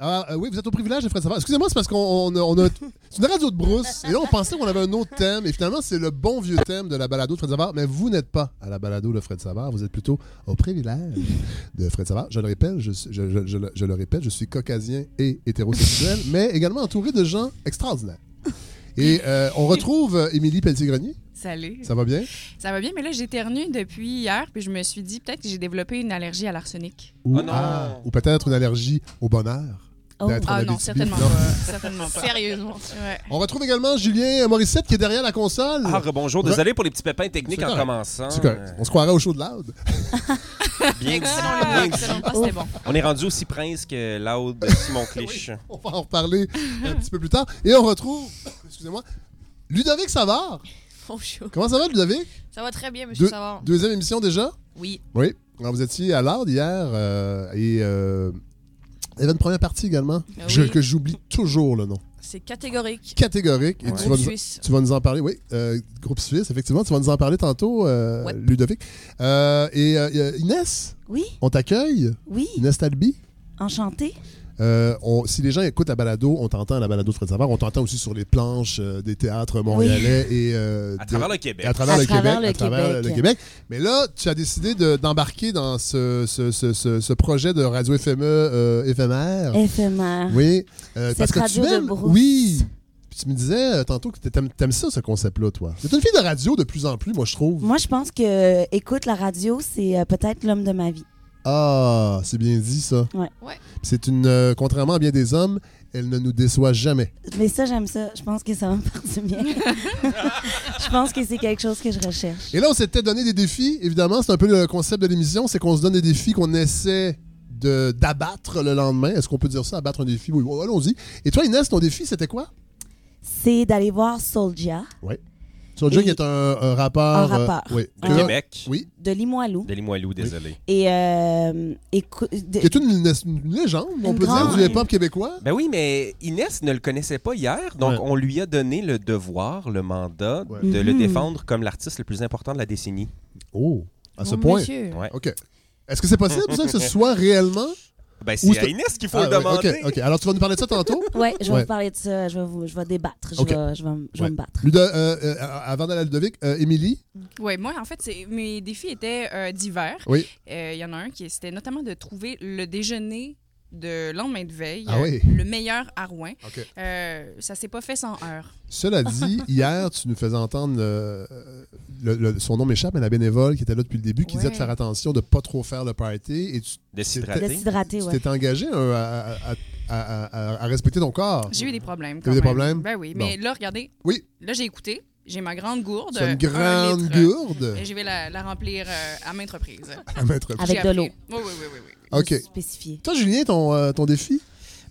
Ah, euh, oui, vous êtes au privilège de Fred Savard. Excusez-moi, c'est parce qu'on on a, on a- C'est une radio de brousse. Et là, on pensait qu'on avait un autre thème. Et finalement, c'est le bon vieux thème de la balado de Fred Savard. Mais vous n'êtes pas à la balado de Fred Savard. Vous êtes plutôt au privilège de Fred Savard. Je le répète, je, suis- je- je- je le- je le répète, je suis caucasien et hétérosexuel, mais également entouré de gens extraordinaires. Et euh, on retrouve euh, Émilie Pelletier-Grenier. Salut. Ça va bien? Ça va bien, mais là, j'éternue depuis hier, puis je me suis dit peut-être que j'ai développé une allergie à l'arsenic. Ou, Oh non. ah, ou peut-être une allergie au bonheur. Oh. d'être Ah non, certainement Non? pas. certainement pas. Sérieusement. Ouais. On retrouve également Julien Morissette qui est derrière la console. Ah, bonjour. Désolé pour les petits pépins techniques en commençant. C'est correct. On se croirait au show de Loud. Bien. Excellent bien dit. excellent. Ah, c'était bon. On est rendu aussi prince que Loud Simon Clich. On va en reparler un petit peu plus tard. Et on retrouve, excusez-moi, Ludovic Savard. Bonjour. Comment ça va, Ludovic? Ça va très bien, monsieur Deux- Savard. Deuxième émission déjà? Oui. Oui. Alors, vous étiez à Loud hier euh, et euh, il y avait une première partie également Ah je- que j'oublie toujours le nom. C'est catégorique. Catégorique. Et Ouais. tu, vas Groupe nous, suisse. tu vas nous en parler, oui. euh, groupe suisse, effectivement. Tu vas nous en parler tantôt, euh, Ouais. Ludovic. Euh, et euh, Inès, Oui, on t'accueille? oui, Inès Talby? enchanté. Euh, on- si les gens écoutent la balado, on t'entend à la balado de Fred Savard, on t'entend aussi sur les planches euh, des théâtres montréalais et, euh, À de- travers le Québec. à travers, À le, travers Québec, le à travers Québec. le Québec. Mais là, tu as décidé de- d'embarquer dans ce, ce, ce- ce- ce projet de radio FME euh, éphémère. Éphémère. Oui, euh, Cette parce que radio tu de aimes. brousse. Oui. Puis tu me disais euh, tantôt que t'aimes aimes ça, ce concept-là, toi. C'est une fille de radio de plus en plus, moi, je trouve. Moi, je pense que écoute la radio, c'est euh, peut-être l'homme de ma vie. Ah, c'est bien dit, ça. Ouais. Ouais. C'est une. euh, contrairement à bien des hommes, elle ne nous déçoit jamais. Mais ça, j'aime ça. Je pense que ça va me faire du bien. je pense que c'est quelque chose que je recherche. Et là, on s'était donné des défis, évidemment. C'est un peu le concept de l'émission, c'est qu'on se donne des défis qu'on essaie de- d'abattre le lendemain. Est-ce qu'on peut dire ça, abattre un défi? Oui, bon, allons-y. Et toi, Inès, ton défi, c'était quoi? C'est d'aller voir Soldia Soulja, qui est un, un rappeur. Un rappeur. euh, oui. Un- Québec. Oui. de Limoilou. De Limoilou, désolé. Et, euh, écou- de- Qui est une, une légende, on Une peut dire, du hip-hop québécois. Ben oui, mais Inès ne le connaissait pas hier, donc Ouais. on lui a donné le devoir, le mandat Ouais. de le Mhm. défendre comme l'artiste le plus important de la décennie. Oh, à ce point. monsieur. Ouais. OK. Est-ce que c'est possible, ça, que ce soit réellement? Ben c'est à Inès qu'il faut Ah, le ouais, demander. OK, OK. Alors, tu vas nous parler de ça tantôt? Ouais, je vais Ouais. vous parler de ça. Je vais, vous- je vais débattre. Je Ok. vais, je vais, me- je vais Ouais. me battre. Ludo- euh, euh, avant d'aller à Ludovic, euh, Émilie? Ouais, moi, en fait, mes défis étaient euh, divers. Oui. Euh, Il y en a un qui c'était notamment de trouver le déjeuner de lendemain de veille, Ah euh, oui. le meilleur à Rouen. OK. Euh, ça s'est pas fait sans heure. Cela dit, hier, tu nous faisais entendre, euh, le- le- son nom m'échappe, mais la bénévole qui était là depuis le début, qui disait de faire attention, de pas trop faire le party, et tu Déshydraté. Tu ouais. t'es engagé euh, à, à- à- à- à respecter ton corps. J'ai eu des problèmes. T'as eu des problèmes? Ben oui. Bon. Mais là, regardez. Oui. Là, j'ai écouté. J'ai ma grande gourde. C'est une un grande litre, gourde? Et je vais la, la remplir euh, à maintes reprises. à mettre. Avec J'ai de l'eau. Oui, oui, oui, oui. oui. OK. Spécifié. Toi, Julien, ton, euh, ton défi?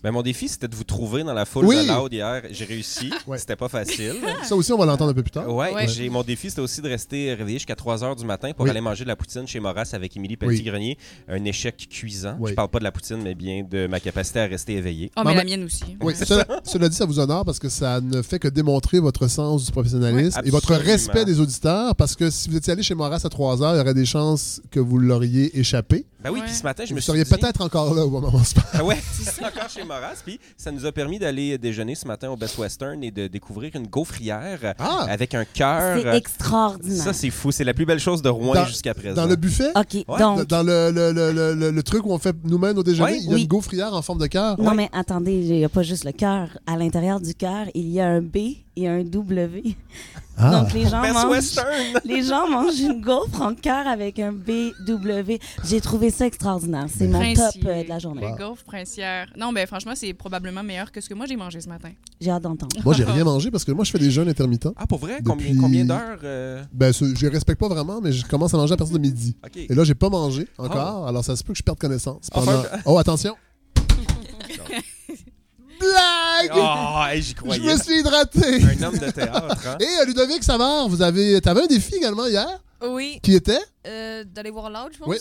Ben, mon défi, c'était de vous trouver dans la foule Oui. de Loud hier. J'ai réussi. Ouais. C'était pas facile. Ça aussi, on va l'entendre un peu plus tard. Ouais, Ouais. j'ai mon défi c'était aussi de rester réveillé jusqu'à 3 h du matin pour Oui. aller manger de la poutine chez Moras avec Émilie Pelletier-Grenier. Un échec cuisant. Oui. Je parle pas de la poutine, mais bien de ma capacité à rester éveillé. Oh, mais la mienne aussi. Oui, cela, cela dit, ça vous honore parce que ça ne fait que démontrer votre sens du professionnalisme Oui, et votre respect des auditeurs parce que si vous étiez allé chez Moras à 3 heures, il y aurait des chances que vous l'auriez échappé. Ben oui, puis ce matin, je vous me suis seriez dit... peut-être encore là au moment où on se parle. Ah ouais, c'est encore chez Moras. Puis ça nous a permis d'aller déjeuner ce matin au Best Western et de découvrir une gaufrière Ah! avec un cœur. C'est extraordinaire. Ça, c'est fou. C'est la plus belle chose de Rouen Dans- jusqu'à présent. Dans le buffet, OK, Ouais, donc... dans le, le- le- le- le- le truc où on fait nous-mêmes au déjeuner, Ouais, il y a oui. une gaufrière en forme de cœur? Non, mais attendez, il n'y a pas juste le cœur. À l'intérieur du cœur, il y a un B et un W. Ah. Donc, les gens, mangent, les gens mangent une gaufre en cœur avec un BW. J'ai trouvé ça extraordinaire. C'est mon top euh, de la journée. Les gaufres princières. Non, ben franchement, c'est probablement meilleur que ce que moi j'ai mangé ce matin. J'ai hâte d'entendre. Moi, j'ai rien mangé parce que moi, je fais des jeûnes intermittents. Ah, pour vrai? Combien, Depuis- combien d'heures? euh, Ben, ce- je les respecte pas vraiment, mais je commence à manger à partir de midi. Et là, j'ai pas mangé encore, alors ça se peut que je perde connaissance. Enfin. Oh, attention! Blague! Oh, hey, j'y je croyais. me suis hydraté! Un homme de théâtre, hein? Et euh, Ludovic Savard, vous avez, avais un défi également hier, Oui. qui était? Euh, D'aller voir Loud, je pense. Oui.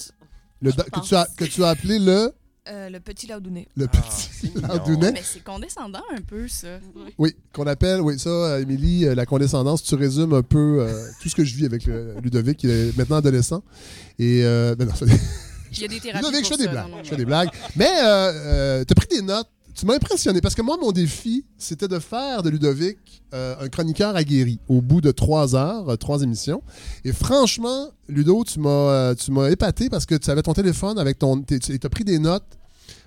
le, Je que, pense. tu as, que tu as appelé le, Euh, le petit Loudounet. le Ah, petit. Lardounet. Mais c'est condescendant un peu, ça. Oui, qu'on appelle, oui, ça, euh, Émilie, la condescendance, tu résumes un peu euh, tout ce que je vis avec le- Ludovic, qui est maintenant adolescent. Et, euh, ben non, ça- Il y a des thérapies Ludovic, je fais des blagues. Non, non, Je fais des blagues. Mais euh, tu as pris des notes. Tu m'as impressionné parce que moi, mon défi, c'était de faire de Ludovic euh, un chroniqueur aguerri au bout de trois heures, euh, trois émissions. Et franchement, Ludo, tu m'as euh, tu m'as épaté parce que tu avais ton téléphone avec ton. Tu as pris des notes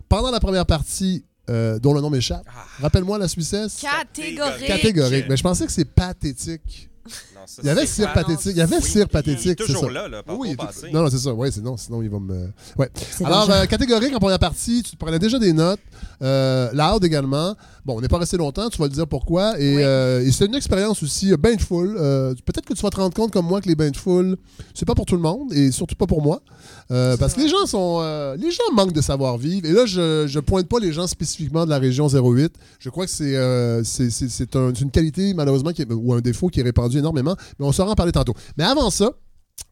pendant la première partie, euh, dont le nom m'échappe. Ah. Rappelle-moi la Suissesse. Catégorique. Catégorique. Mais je pensais que c'est pathétique. Non, ça, Il y avait cire pathétique. Il y avait Oui, cire puis Il pathétique, est c'est toujours ça. là, là, Oui, passé. non, non, c'est ça. Oui, sinon, sinon, il va me. Ouais. Alors, euh, catégorique en première partie, tu te prenais déjà des notes. Euh, loud également. Bon, on n'est pas resté longtemps, tu vas le dire pourquoi. Et, Oui. euh, et c'est une expérience aussi, euh, bain de foule. Euh, Peut-être que tu vas te rendre compte, comme moi, que les bains de foule, c'est pas pour tout le monde et surtout pas pour moi. Euh, parce que les gens sont. les gens manquent de savoir-vivre. Et là, je, je pointe pas les gens spécifiquement de la région 08. Je crois que c'est c'est- c'est- c'est un- c'est une qualité, malheureusement, qui est- ou un défaut qui est répandu énormément. Mais on saura en parler tantôt. Mais avant ça,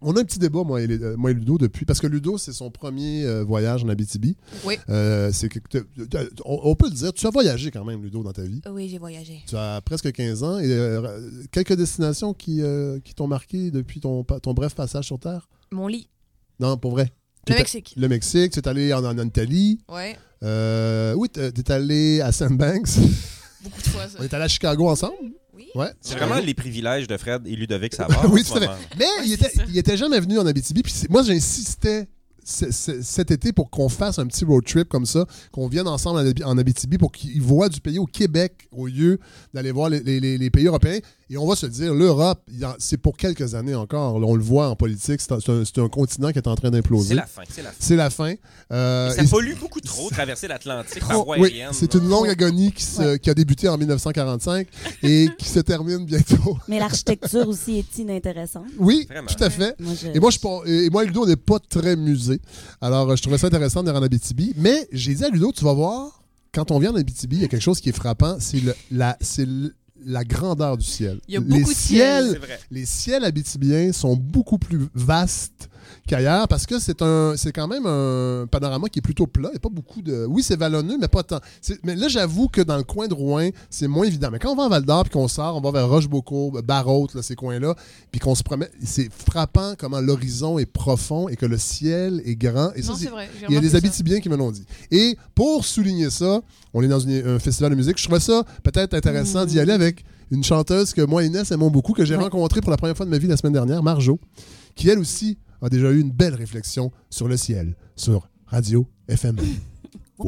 on a un petit débat, moi et, les- moi et Ludo, depuis. Parce que Ludo, c'est son premier euh, voyage en Abitibi. Oui. Euh, c'est que t'as- t'as- on, on peut le dire, tu as voyagé quand même, Ludo, dans ta vie. Oui, j'ai voyagé. Tu as presque 15 ans et euh, quelques destinations qui, euh, qui t'ont marqué depuis ton, pa- ton bref passage sur Terre? Mon lit. Non, pour vrai. Le Mexique. Le Mexique, tu es allé en, en Italie. Ouais. Euh, oui, tu es allé à Sandbanks. Beaucoup de fois, ça. on est allé à Chicago ensemble. Oui. Ouais. C'est vraiment les privilèges de Fred et Ludovic Savard. Oui, en ce tout à fait. moment. Mais il, était, ça. il était jamais venu en Abitibi. Puis moi, j'insistais cet été pour qu'on fasse un petit road trip comme ça, qu'on vienne ensemble en Abi- en Abitibi pour qu'il voit du pays au Québec au lieu d'aller voir les, les- les- les pays européens. Et on va se dire, l'Europe, c'est pour quelques années encore. Là, on le voit en politique, c'est un, continent qui est en train C'est d'imploser. la fin. C'est la fin. C'est la fin. Euh, ça pollue beaucoup trop traverser l'Atlantique par Trop- voie oui, aérienne. c'est une longue agonie qui, se- qui a débuté en 1945 et qui se termine bientôt. Mais l'architecture aussi est inintéressante. Oui, Vraiment. tout à fait. Moi, je... Et moi, je, et moi Ludo, on n'est pas très musée. Alors, je trouvais ça intéressant venir en Abitibi. Mais j'ai dit à Ludo, tu vas voir, quand on vient en Abitibi, il y a quelque chose qui est frappant, c'est le- la, c'est le- la grandeur du ciel. Il y a les beaucoup de ciel. C'est vrai. les ciels abitibiens sont beaucoup plus vastes qu'ailleurs parce que c'est un c'est quand même un panorama qui est plutôt plat. Il n'y a pas beaucoup de. Oui, c'est vallonneux, mais pas tant. Mais là, j'avoue que dans le coin de Rouen, c'est moins évident. Mais quand on va à Val d'Or puis qu'on sort, on va vers Rochebeaucourt, Barraute, là, ces coins-là, puis qu'on se promène, c'est frappant comment l'horizon est profond et que le ciel est grand. Et ça, Non, c'est- vrai. il y a des. Abitibiens qui me l'ont dit. Et pour souligner ça, on est dans une- un festival de musique. Je trouvais ça peut-être intéressant d'y aller avec une chanteuse que moi et Inès aimons beaucoup, que j'ai rencontrée pour la première fois de ma vie la semaine dernière, Marjo, qui elle aussi a déjà eu une belle réflexion sur le ciel, sur Radio FM.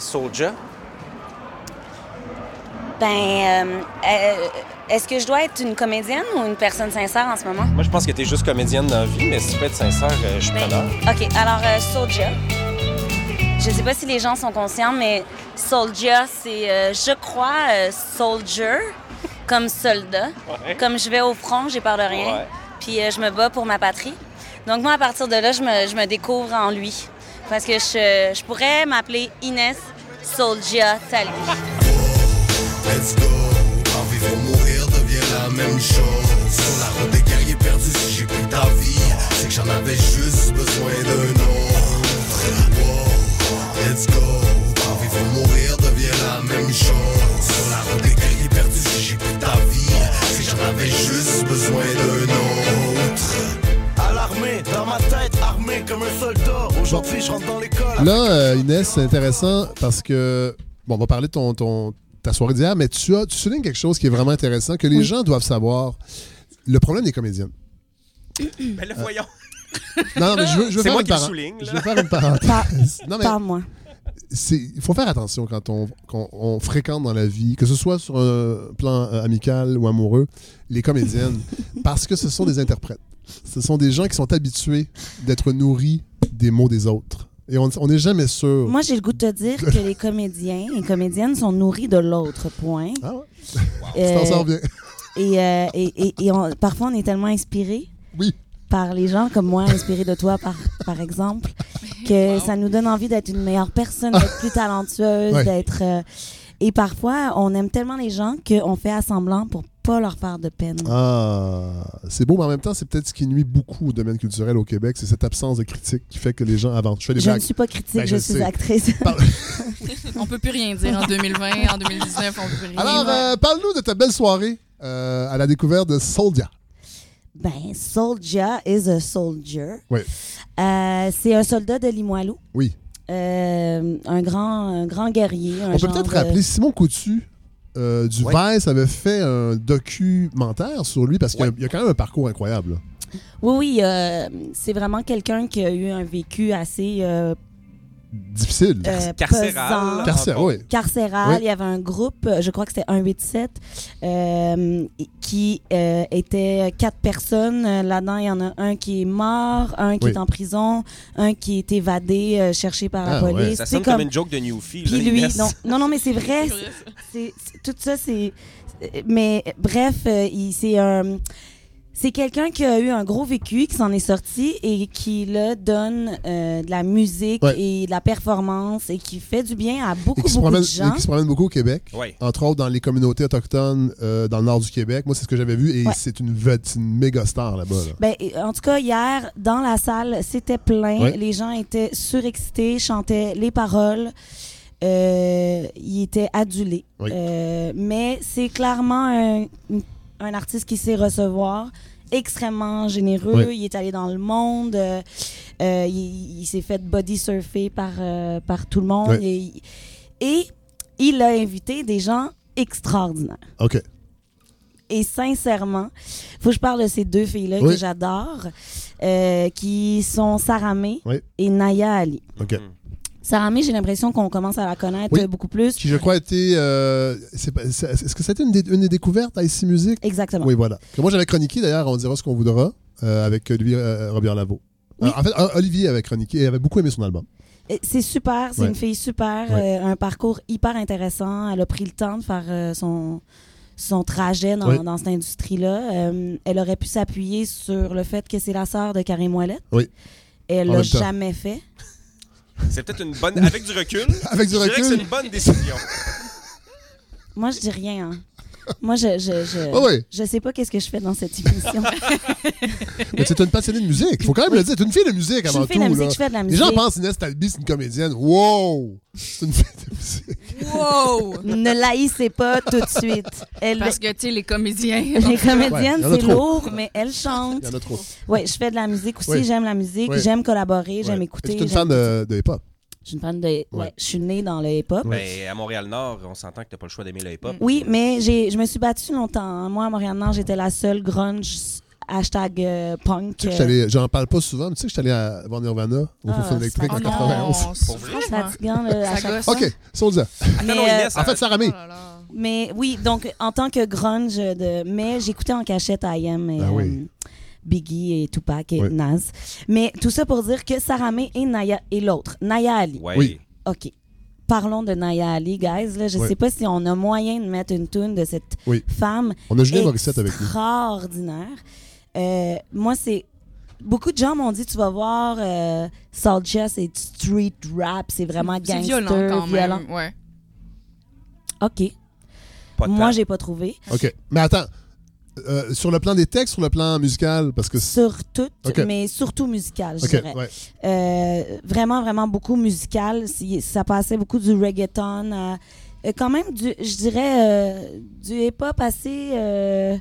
Soulja? Ben, euh, euh, est-ce que je dois être une comédienne ou une personne sincère en ce moment? Moi, je pense que tu es juste comédienne dans la vie, mais si tu peux être sincère, euh, je suis Ben, preneur. OK, alors euh, Soulja. Je sais pas si les gens sont conscients, mais Soulja, c'est, euh, je crois, soldier, comme soldat. Ouais. Comme je vais au front, j'ai peur de rien. Ouais. Puis je me bats pour ma patrie. Donc moi, à partir de là, je me, je me découvre en lui. Parce que je, je pourrais m'appeler Inès Soulja Tali. Let's go. En vivre ou mourir devient la même chose. Sur la route des guerriers perdus, si j'ai pris ta vie, c'est que j'en avais juste besoin d'un Aujourd'hui, je rentre dans l'école. Là, euh, Inès, c'est intéressant parce que, bon, on va parler de ton, ton- ta soirée d'hier, mais tu, as, tu soulignes quelque chose qui est vraiment intéressant, que les gens doivent savoir. Le problème des comédiennes. Ben là, voyons. Non, non, mais je veux, je veux C'est faire moi une qui le souligne. Je veux faire une parenthèse. Non, mais c'est- il faut faire attention quand on, quand on fréquente dans la vie, que ce soit sur un plan euh, amical ou amoureux, les comédiennes, parce que ce sont des interprètes. Ce sont des gens qui sont habitués d'être nourris des mots des autres. Et on on n'est jamais sûr. Moi, j'ai le goût de te dire que les comédiens et comédiennes sont nourris de l'autre, point. Ah ouais? Tu Euh, t'en sors bien. Et, euh, et, et- et on- parfois, on est tellement inspiré Oui. par les gens comme moi, inspiré de toi, par, par exemple, que ça nous donne envie d'être une meilleure personne, d'être plus talentueuse, Ouais. d'être... euh, et parfois, on aime tellement les gens qu'on fait assemblant pour pas leur faire de peine. Ah, c'est beau, mais en même temps, c'est peut-être ce qui nuit beaucoup au domaine culturel au Québec, c'est cette absence de critique qui fait que les gens avancent. Je fais des je ne suis pas critique, Ben, je, je suis sais. actrice. On peut plus rien dire en 2020, en 2019, on peut plus rien Alors, dire. euh, parle-nous de ta belle soirée euh, à la découverte de Soldia. Ben, soldier is a soldier. Oui. Euh, c'est un soldat de Limoilou. Oui. Euh, un, grand, un grand guerrier. un On peut peut-être de- rappeler Simon Coutu euh, du Ouais. Vice avait fait un documentaire sur lui parce qu'il y a- Ouais. il y, a quand même un parcours incroyable. Oui, oui, euh, c'est vraiment quelqu'un qui a eu un vécu assez euh, Difficile. euh, Carcéral. Carcéral, oui. carcéral. Oui. Il y avait un groupe, euh, je crois que c'était 187, euh, qui euh, était quatre personnes. Là-dedans, il y en a un qui est mort, un qui Oui. est en prison, un qui est évadé, euh, cherché par la Ah, ouais. police. Ça C'est sonne comme... une joke de Newfie. Puis là, lui, non, non, non, mais c'est vrai. Ça. tout ça, c'est. Mais bref, euh, il- c'est un. C'est quelqu'un qui a eu un gros vécu, qui s'en est sorti et qui là donne euh, de la musique Ouais. et de la performance et qui fait du bien à Et beaucoup, qui, se beaucoup promène, de gens. et qui se promène beaucoup au Québec. Ouais. Entre autres dans les communautés autochtones euh, dans le nord du Québec. Moi, c'est ce que j'avais vu et Ouais. c'est une, une méga star là-bas. là. Ben, en tout cas, hier, dans la salle, c'était plein. Ouais. Les gens étaient surexcités, chantaient les paroles. Euh, ils étaient adulés. Oui. Euh, mais c'est clairement un, un artiste qui sait recevoir, extrêmement généreux. Oui. Il est allé dans le monde. euh, euh, il il s'est fait body surfer par, euh, par tout le monde. Oui. Et, et il a invité des gens extraordinaires. OK. Et sincèrement, faut que je parle de ces deux filles-là Oui. que j'adore, euh, qui sont Sarah May Oui. et Naya Ali. OK. Sarah May, j'ai l'impression qu'on commence à la connaître Oui. euh, beaucoup plus. Qui, je crois, était. euh, c'est pas- c'est- Est-ce que c'était une, une des découvertes à IC Music? Exactement. Oui, voilà. Que moi, j'avais chroniqué, d'ailleurs, on dira ce qu'on voudra, euh, avec Olivier euh, Robert Lavaux. Oui. Euh, en fait, euh, Olivier avait chroniqué et avait beaucoup aimé son album. C'est super, c'est Ouais. une fille super, Ouais. euh, un parcours hyper intéressant. Elle a pris le temps de faire euh, son, son trajet dans, Oui. dans cette industrie-là. Euh, elle aurait pu s'appuyer sur le fait que c'est la sœur de Karim Ouellet. Oui. Et elle l'a jamais fait. C'est peut-être une bonne. Avec du recul. Avec du je dirais que recul. c'est une bonne décision. Moi, je dis rien. hein. Moi, je je, je, oui. je sais pas qu'est-ce que je fais dans cette émission. Mais c'est une passionnée de musique. Il faut quand même le dire. C'est une fille de musique je avant fais tout. de la musique, là. je fais de la Les musique. gens pensent Inès Talby, c'est une comédienne. Wow! C'est une fille de musique. Wow! Ne l'haïssez pas tout de suite. Elle, Parce que, tu sais, les comédiens. les comédiennes, c'est lourd, mais elle chante. Il y en a trop. Oui, je fais de la musique aussi. Oui. J'aime la musique. J'aime collaborer. J'aime écouter. Tu es une fan de, de hip-hop? Je suis une fan de. Ouais. Ouais. je suis née dans le hip-hop. Ben, à Montréal-Nord, on s'entend que t'as pas le choix d'aimer le hip-hop. Oui, mais j'ai, je me suis battue longtemps. Moi, à Montréal-Nord, j'étais la seule grunge hashtag euh, punk. Tu sais que euh, J'en parle pas souvent, mais tu sais que j'étais allé à voir Nirvana au Ah, électrique ça- en Oh 91. non, c'est fatigant, là, chaque. OK, Soldier. Mais, non, euh, Inès, En fait, Sarah May. Oh. Mais oui, donc en tant que grunge, de, mais j'écoutais en cachette I.M. et Ah oui. euh, Biggie et Tupac et Oui. Nas. Mais tout ça pour dire que Sarah May et Naya et l'autre, Naya Ali. Oui. OK. Parlons de Naya Ali, guys. Là, je Oui. sais pas si on a moyen de mettre une tune de cette Oui. femme On a Julien Morissette avec nous. extraordinaire. Euh, moi, c'est beaucoup de gens m'ont dit tu vas voir euh, Soulja, c'est street rap, c'est vraiment C'est gangster, violent quand violent. même. Ouais. OK. Moi, j'ai pas trouvé. OK. Mais attends, euh, sur le plan des textes, sur le plan musical, parce que... c'est- Sur tout, mais surtout musical, je OK, dirais. ouais. Euh, vraiment, vraiment beaucoup musical. Si- Ça passait beaucoup du reggaeton à euh, quand même du, je dirais, euh, du hip-hop assez euh,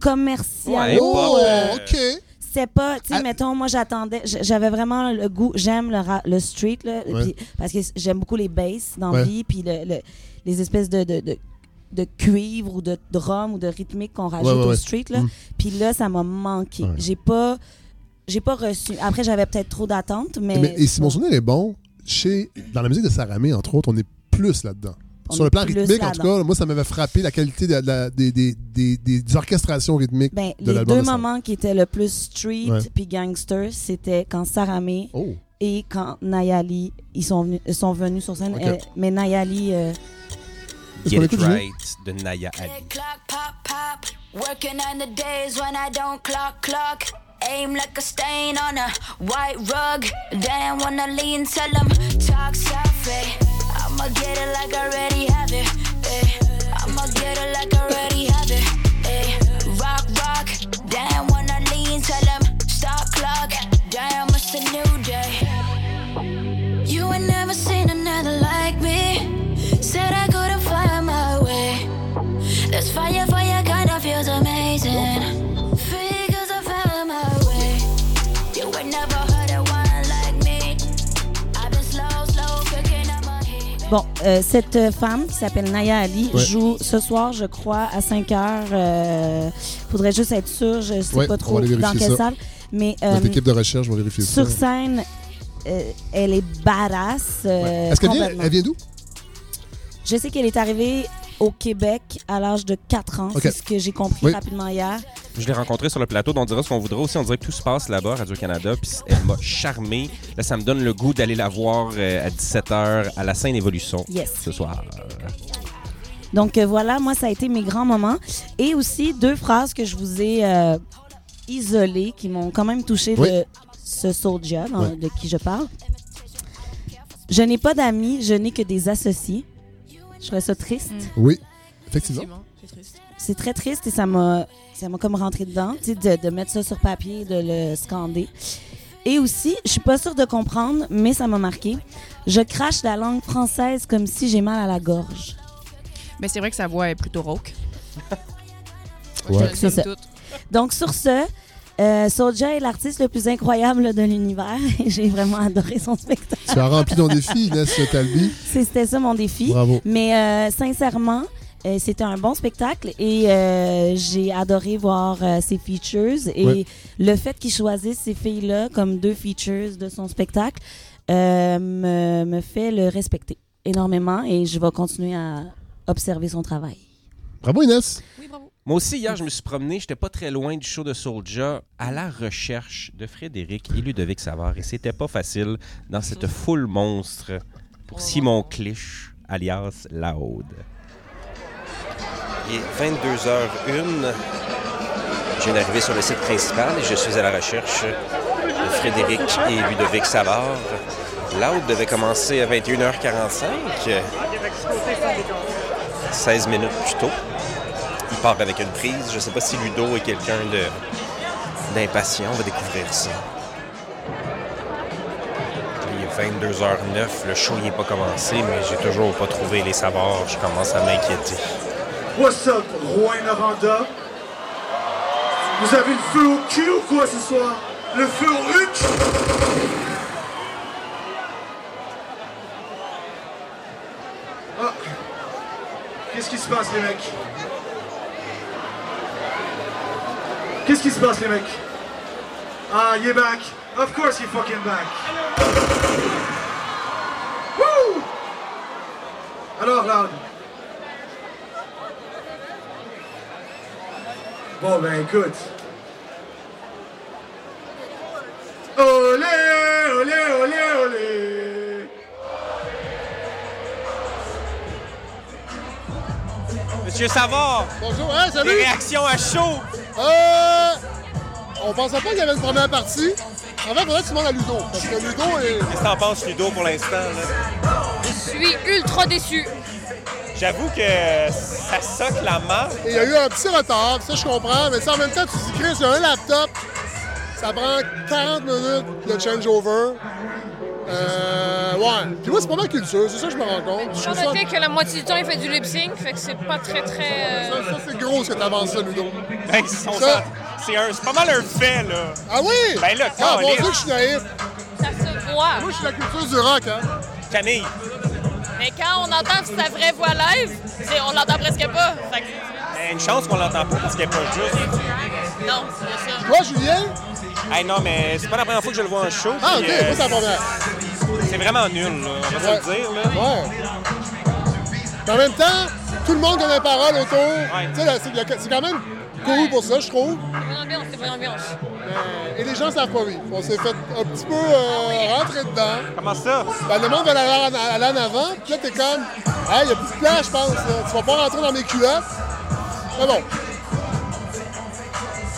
commercial. Ouais, Oh, Euh, OK. c'est pas, tu sais, Ah. mettons, moi j'attendais, j'avais vraiment le goût, j'aime le, street, là, Ouais. parce que j'aime beaucoup les basses dans Ouais. la vie, puis le, le- les espèces de, de, de, de cuivre ou de drum ou de rythmique qu'on rajoute Ouais, ouais, au street, là. Mm. Puis là, ça m'a manqué. J'ai pas, j'ai pas reçu. Après, j'avais peut-être trop d'attentes, mais. Mais, et si mon souvenir est bon, chez, dans la musique de Sarah May, entre autres, on est plus là-dedans. Sur le plan rythmique, en tout cas, moi, ça m'avait frappé la qualité de la- des, des, des, des- des orchestrations rythmiques Ben, de les deux de moments qui étaient le plus street Ouais. puis gangster, c'était quand Sarah May Oh, et quand Nayali ils sont venus, ils sont venus sur scène. Euh, mais Nayali, euh, Get qu'on It? Right de Naya Ali. Clock, pop, pop. Working on the days when I don't clock, clock. Aim like a stain on a white rug. Damn, wanna lean, tell 'em talk soft, eh. I'ma get it like I already have it, eh. I'ma get it like I already have it, eh. Rock, rock. Damn, wanna lean, tell 'em stop clock. Damn, it's a new day. You ain't never seen another like been slow, slow picking up my heat. bon, euh, cette femme qui s'appelle Naya Ali Ouais. joue ce soir, je crois, à 5 heures. Euh, faudrait juste être sûr, je sais Ouais, pas trop dans quelle ça. salle. Mais euh, Notre équipe de recherche va vérifier sur ça. scène, euh, elle est badass. euh, Ouais. Est-ce qu'elle vient, elle vient d'où? Je sais qu'elle est arrivée au Québec à l'âge de 4 ans. C'est ce que j'ai compris Oui. rapidement hier. Je l'ai rencontré sur le plateau, donc on dira ce qu'on voudra aussi. On dirait que tout se passe là-bas, Radio-Canada, puis elle m'a charmé. Là, ça me donne le goût d'aller la voir euh, à 17h à la scène Évolution Yes. ce soir. Donc euh, voilà, moi, ça a été mes grands moments. Et aussi deux phrases que je vous ai euh, isolées, qui m'ont quand même touché Oui. de ce soldier dans- Ouais. de qui je parle. Je n'ai pas d'amis, je n'ai que des associés. Je trouvais ça triste. Mm. Oui, effectivement. C'est triste. C'est très triste et ça m'a ça m'a comme rentré dedans, tu sais, de, de mettre ça sur papier et de le scander. Et aussi, je suis pas sûre de comprendre, mais ça m'a marqué. Je crache la langue française comme si j'ai mal à la gorge. Mais c'est vrai que sa voix est plutôt rauque. Ouais. Je le. Donc sur ce, euh, Soulja est l'artiste le plus incroyable de l'univers et j'ai vraiment adoré son spectacle. Tu as rempli ton défi, Inès. C'est- C'était ça mon défi. Bravo. Mais euh, sincèrement, euh, c'était un bon spectacle et euh, j'ai adoré voir ses features. Et Ouais. le fait qu'il choisisse ces filles-là comme deux features de son spectacle me, me fait le respecter énormément et je vais continuer à observer son travail. Bravo, Inès. Moi aussi, hier, je me suis promené, j'étais pas très loin du show de Soulja, à la recherche de Frédéric et Ludovic Savard. Et c'était pas facile dans cette foule monstre pour Simon Clich, alias Loud. Il est 22h01. Je viens d'arriver sur le site principal et je suis à la recherche de Frédéric et Ludovic Savard. Loud devait commencer à 21h45. 16 minutes plus tôt. Il part avec une prise. Je sais pas si Ludo est quelqu'un d'impatient. On va découvrir ça. Il est 22h09. Le show n'est pas commencé, mais j'ai toujours pas trouvé les savoirs. Je commence à m'inquiéter. What's up, Rouen Noranda? Vous avez le feu au cul ou quoi ce soir? Le feu au huc? Ah. Qu'est-ce qui se passe, les mecs? Qu'est-ce qui se passe, les mecs? Ah, you're back. Of course you're fucking back. Woo Alors, Loud. Bon, ben écoute. Olé, olé, olé, olé. Monsieur Savard, Bonjour, hein, des salut! réactions à chaud. Euh, on pensait pas qu'il y avait une première partie. En fait, faudrait que tu demandes à Ludo. Parce que Ludo est. Qu'est-ce que t'en penses, Ludo, pour l'instant? là? Je suis ultra déçu. J'avoue que ça soque la marque. Et il y a eu un petit retard, ça je comprends, mais ça en même temps, tu te dis, Chris, il y a un laptop, ça prend 40 minutes de changeover. Euh, ouais. Puis moi, c'est pas ma culture, c'est ça que je me rends compte. Je J'ai trouve ça, noté que la moitié du temps, il fait du lip sync, fait que c'est pas très très. ça, euh, ça, c'est gros ce que t'avances ça, Ludo. Ben, ils sont- Ça- c'est un- c'est pas mal un fait, là. Ah oui? Ben là, ah, bon caliste. Dieu que je suis naïf. Ça se voit. Moi, je suis la culture du rock, hein. Camille, Mais quand on entend sa vraie voix live, c'est- on l'entend presque pas. Fait que, ben, une chance qu'on l'entend pas parce qu'elle est pas juste. non, c'est ça. Toi, Julien? Hey, non, mais c'est pas la première fois que je le vois en show. Ah, ok, euh, c'est la première. c'est vraiment nul, là. On va Ouais. se le dire, là. Ouais. Mais en même temps, tout le monde connaît les paroles autour. Ouais. Tu sais, là, c'est quand même cool pour ça, je trouve. C'est bonne ambiance, c'est bonne ambiance. Euh, et les gens savent pas vivre. On s'est fait un petit peu euh, rentrer dedans. Comment ça? Ben, le monde va aller en, aller en avant, puis là, t'es comme, hey, il y a plus de place, je pense. là. Tu vas pas rentrer dans mes culottes. Mais bon,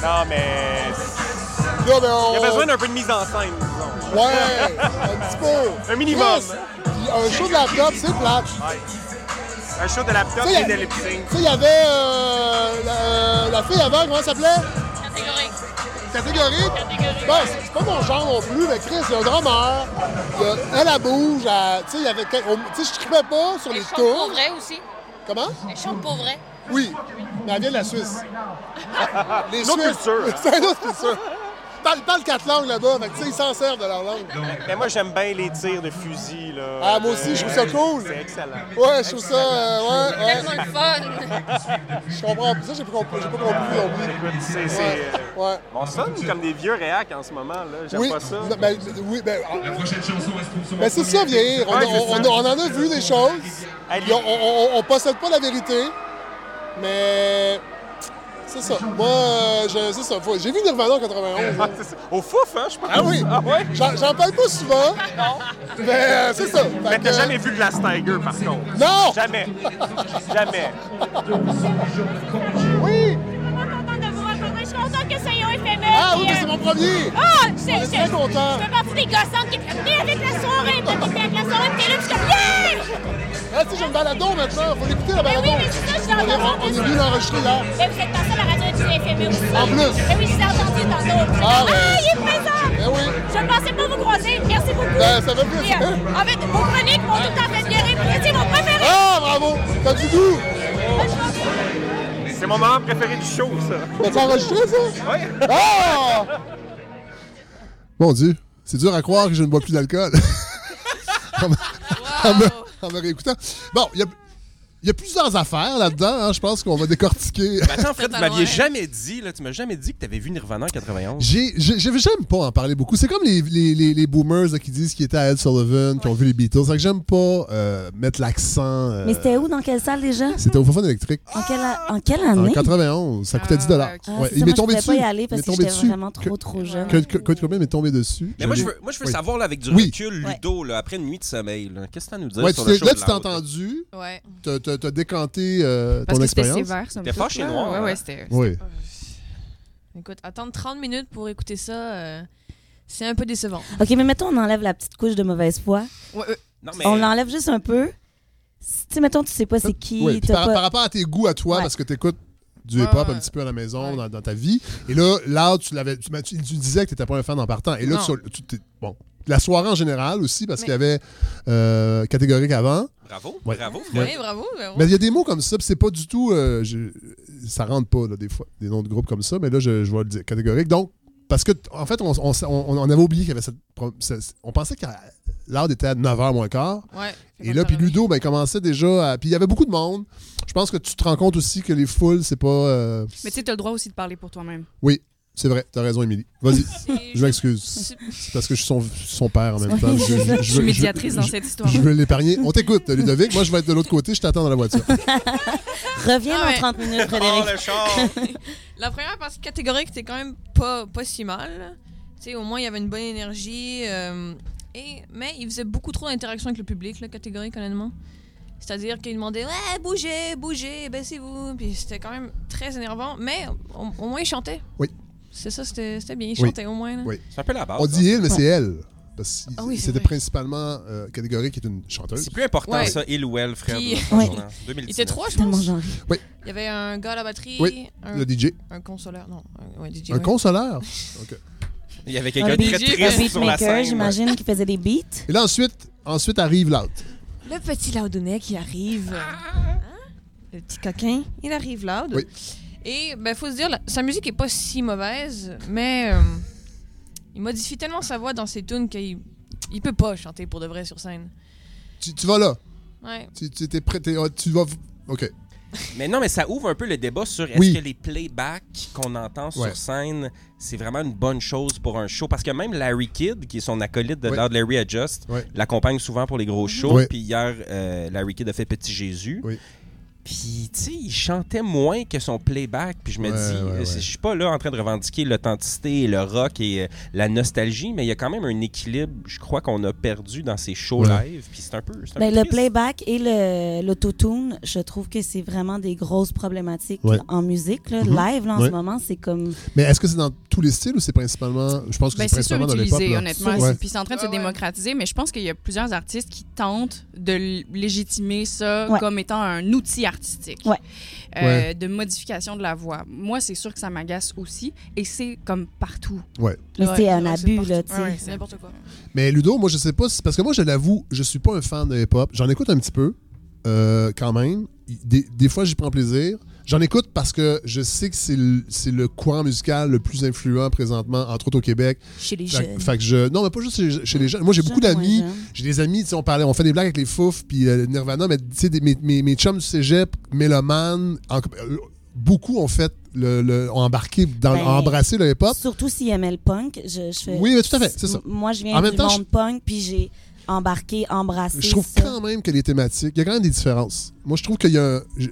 Non, mais là, ben, on... il y a besoin d'un peu de mise en scène, disons. Ouais, un petit peu. Un minimum. Puis un show de laptop, c'est plate. Un show de laptop et de lip. Tu sais, il y avait euh, la, la fille avant, comment elle s'appelait? Catégorique. Catégorique? Catégorique. Bon, c'est pas mon genre non plus, mais Chris, il y a un drummer. Il y a- elle, elle bouge. elle- Tu sais, il y avait. quel- on- Tu sais, je tripais pas sur Elle les chante pour tours. vrai aussi. Comment? Elle chante pour vrai. Oui, mais elle vient de la Suisse. Les Une autre Suisses- culture. C'est une autre culture. Ils parlent, parlent quatre langues là-bas, fait que, tu sais, ils s'en servent de leur langue. Mais moi, j'aime bien les tirs de fusil, là. Ah, moi aussi, je trouve ça cool. C'est excellent. Ouais, je trouve ça. euh, ouais, ouais. Tellement le fun. Je comprends. Ça, j'ai pas compris, j'ai pas compris non plus. C'est, c'est, Ouais. euh, ouais. On sonne comme des vieux réacs en ce moment, là. J'aime Oui, pas ça. non, ben, oui, ben, La prochaine chanson, elle se trouve sur mon ben, c'est ça, vieillir. On, Ouais, on- c'est on- ça. on en a vu des choses. Puis on, on, on- on possède pas la vérité, mais c'est ça. Moi, euh, je- c'est ça. J'ai vu Nirvana en 91. Ah, hein. c'est ça. Au fouf, hein, je pense. Ah oui! Ah ouais? J'en parle pas souvent. Mais euh, c'est ça. Mais t'as que- jamais vu Glass Tiger, par contre? Non! Jamais. Jamais. Oui! contente de vous rencontrer. Je suis contente que ça y est éphémère. Ah oui, mais c'est mon premier! Ah, est c'est- très contents. Je fais partie des gossantes qui étaient venues avec la soirée. Puis avec la soirée, puis t'es là, puis je suis comme yeah! Ah, tu sais, j'ai une balado maintenant. Faut l'écouter, la Ben balado. oui, mais c'est ça, je l'ai On est- entendu. On est venu l'enregistrer hier. Ben vous êtes passé à la radio du FME aussi. En plus. Ben oui, je l'ai entendu tantôt. Ah, ben. Ah, il est présent! Ben oui. Je ne pensais pas vous croiser. Merci beaucoup. Ben, ça fait plaisir. euh, en fait, vos chroniques m'ont tout temps fait bien rire. Puis, C'est mon préféré. Ah, bravo! T'as du goût! Ben, C'est mon moment préféré du show, ça. T'as-tu enregistré, ça? Oui. Ah! Mon Dieu, c'est dur à croire que je ne bois plus d'alcool. en, me, Bon, il y a, il y a plusieurs affaires là-dedans. hein, je pense qu'on va décortiquer. Mais attends, Fred, tu m'aviez jamais dit, là, tu m'as jamais dit que t'avais vu Nirvana en 91. J'ai, j'ai- j'ai- j'aime pas en parler beaucoup. C'est comme les, les, les, les boomers là, qui disent qu'ils étaient à Ed Sullivan, qui ont vu les Beatles. C'est que j'aime pas euh, mettre l'accent. euh, Mais c'était où, dans quelle salle déjà? C'était au Fofone électrique. En quelle, en quelle En année? 91, ça coûtait Ah, 10 dollars. Ah, Ouais, c'est il ça, m'est moi, tombé je dessus. pouvais pas y aller Il parce m'est que tombé j'étais dessus. vraiment trop, trop jeune. Kurt Kurt Cobain m'est tombé dessus. Mais moi, je veux, moi, je veux Oui. savoir, là, avec du Oui. recul. Ludo, là, après une nuit de sommeil, là, qu'est-ce que t'as à nous dire Ouais, sur tu le t'es- show là, de tu t'es Loud? entendu, Ouais. t'as, t'as- t'as décanté euh, Parce ton que c'était expérience? sévère, T'es toute, fâché là. noir, Ouais, ouais, c'était. Oui. Écoute, attendre 30 minutes pour écouter ça, euh, c'est un peu décevant. OK, mais mettons, on enlève la petite couche de mauvaise foi. Ouais, ouais. Non, mais... On l'enlève juste un peu. Tu sais, mettons, tu sais pas c'est qui. T'as par, pas- par rapport à tes goûts à toi, Ouais. parce que tu écoutes du Ouais, hip-hop ouais. un petit peu à la maison, Ouais. dans, dans ta vie. Et là, là, tu l'avais, tu, m'as- tu- tu disais que tu n'étais pas un fan en partant. Et là, Non. tu, tu t'es- bon, la soirée en général aussi, parce Mais- qu'il y avait euh, catégorique avant. Bravo, Ouais. bravo, Ouais. Bravo. bravo. Mais il y a des mots comme ça, puis c'est pas du tout. euh, je- ça rentre pas, là, des fois, des noms de groupes comme ça, mais là, je, je vais le dire, catégorique. Donc, parce que, en fait, on, on, on- on avait oublié qu'il y avait cette. On pensait que l'heure était à 9h moins quart. Ouais. Et là, puis Ludo, ben, il commençait déjà à. Puis il y avait beaucoup de monde. Je pense que tu te rends compte aussi que les foules, c'est pas. euh, Mais tu sais, t'as le droit aussi de parler pour toi-même. Oui. C'est vrai, t'as raison, Émilie. Vas-y, je m'excuse. c'est- parce que je suis son, son père en même temps. Je, je- Je suis médiatrice dans je- cette histoire. Je veux l'épargner. On t'écoute, Ludovic. Moi, je vais être de l'autre côté. Je t'attends dans la voiture. Reviens Ah ouais. dans 30 minutes, Oh, Frédéric. le char! La première partie catégorique, c'était quand même pas, pas si mal. là. Tu sais, au moins, il y avait une bonne énergie. euh, et, mais il faisait beaucoup trop d'interaction avec le public, là, catégorique, honnêtement. C'est-à-dire qu'il demandait Ouais, bougez, bougez, baissez-vous. Puis c'était quand même très énervant. Mais au, au moins, il chantait. Oui. C'est ça, c'était c'était bien. Il Oui. chantait au moins. là. Oui. C'est un peu la base. On ça. dit il, mais c'est elle. Parce que Ah oui, c'était principalement euh, Catégorie qui est une chanteuse. C'est plus important Ouais. ça, il ou elle, Fred. Puis- dans Ouais. ton an. 2019. Il était trois, je pense. genré. Il y avait un gars à la batterie, Oui, un, Le DJ. un consoleur. Non, un, ouais, DJ. Un ouais. consoleur. Il y avait Un quelqu'un de très triste sur la beatmaker, scène. j'imagine, qui faisait des beats. Et là, ensuite, ensuite arrive l'autre. Le petit Laudonnet qui arrive. Hein? Le petit coquin, il arrive loud. Oui. Et ben faut se dire, la- sa musique est pas si mauvaise, mais euh, il modifie tellement sa voix dans ses tunes qu'il il peut pas chanter pour de vrai sur scène. Tu, tu vas là. Ouais. Tu, tu étais prêt. t'es- tu vas. OK. Mais non, mais ça ouvre un peu le débat sur est-ce Oui. que les playbacks qu'on entend Ouais. sur scène, c'est vraiment une bonne chose pour un show? Parce que même Larry Kidd, qui est son acolyte de Ouais. Loud Larry Adjust, Ouais. l'accompagne souvent pour les gros shows. Ouais. Puis hier, euh, Larry Kidd a fait Petit Jésus. Puis, tu sais, il chantait moins que son playback. Puis je me Ouais, dis, ouais, euh, ouais. je suis pas là en train de revendiquer l'authenticité et le rock et euh, la nostalgie, mais il y a quand même un équilibre, je crois, qu'on a perdu dans ces shows Ouais. live. Puis c'est un peu. un Ben, peu le playback et le- l'autotune, je trouve que c'est vraiment des grosses problématiques Ouais. en musique. Là. Mhm. Live, là, en Ouais. ce moment, c'est comme... Mais est-ce que c'est dans tous les styles ou c'est principalement. Je pense que Ben, c'est c'est principalement dans les pop. honnêtement. Ouais. Puis c'est en train de se ouais. démocratiser, mais je pense qu'il y a plusieurs artistes qui tentent de légitimer ça Ouais. comme étant un outil artistique. Ouais. Euh, Ouais. De modification de la voix. Moi, c'est sûr que ça m'agace aussi. Et c'est comme partout. Ouais. Mais Ouais, c'est un abus, là, tu sais. C'est n'importe quoi. Mais Ludo, moi, je sais pas. si- Parce que moi, je l'avoue, je suis pas un fan de hip-hop. J'en écoute un petit peu, euh, quand même. Des, des fois, j'y prends plaisir. J'en écoute parce que je sais que c'est le, le courant musical le plus influent présentement, entre autres au Québec. Chez les Fait, jeunes. fait que je. Non, mais pas juste chez, chez les jeunes. Moi, j'ai beaucoup d'amis. J'ai des amis, on parlait, on fait des blagues avec les Fouf puis euh, Nirvana, mais tu sais, des- mes, mes, mes chums du cégep, en- euh, beaucoup ont fait le, le- ont embarqué dans, Ben, ont embrassé le hip-hop. Surtout s'ils aimaient le punk. Je, je fais... Oui, mais tout à fait, c'est ça. Moi, je viens En du même temps, monde punk, puis j'ai embarqué, embrassé Je trouve ça. quand même que les thématiques, il y a quand même des différences. Moi, je trouve qu'il y a un. je-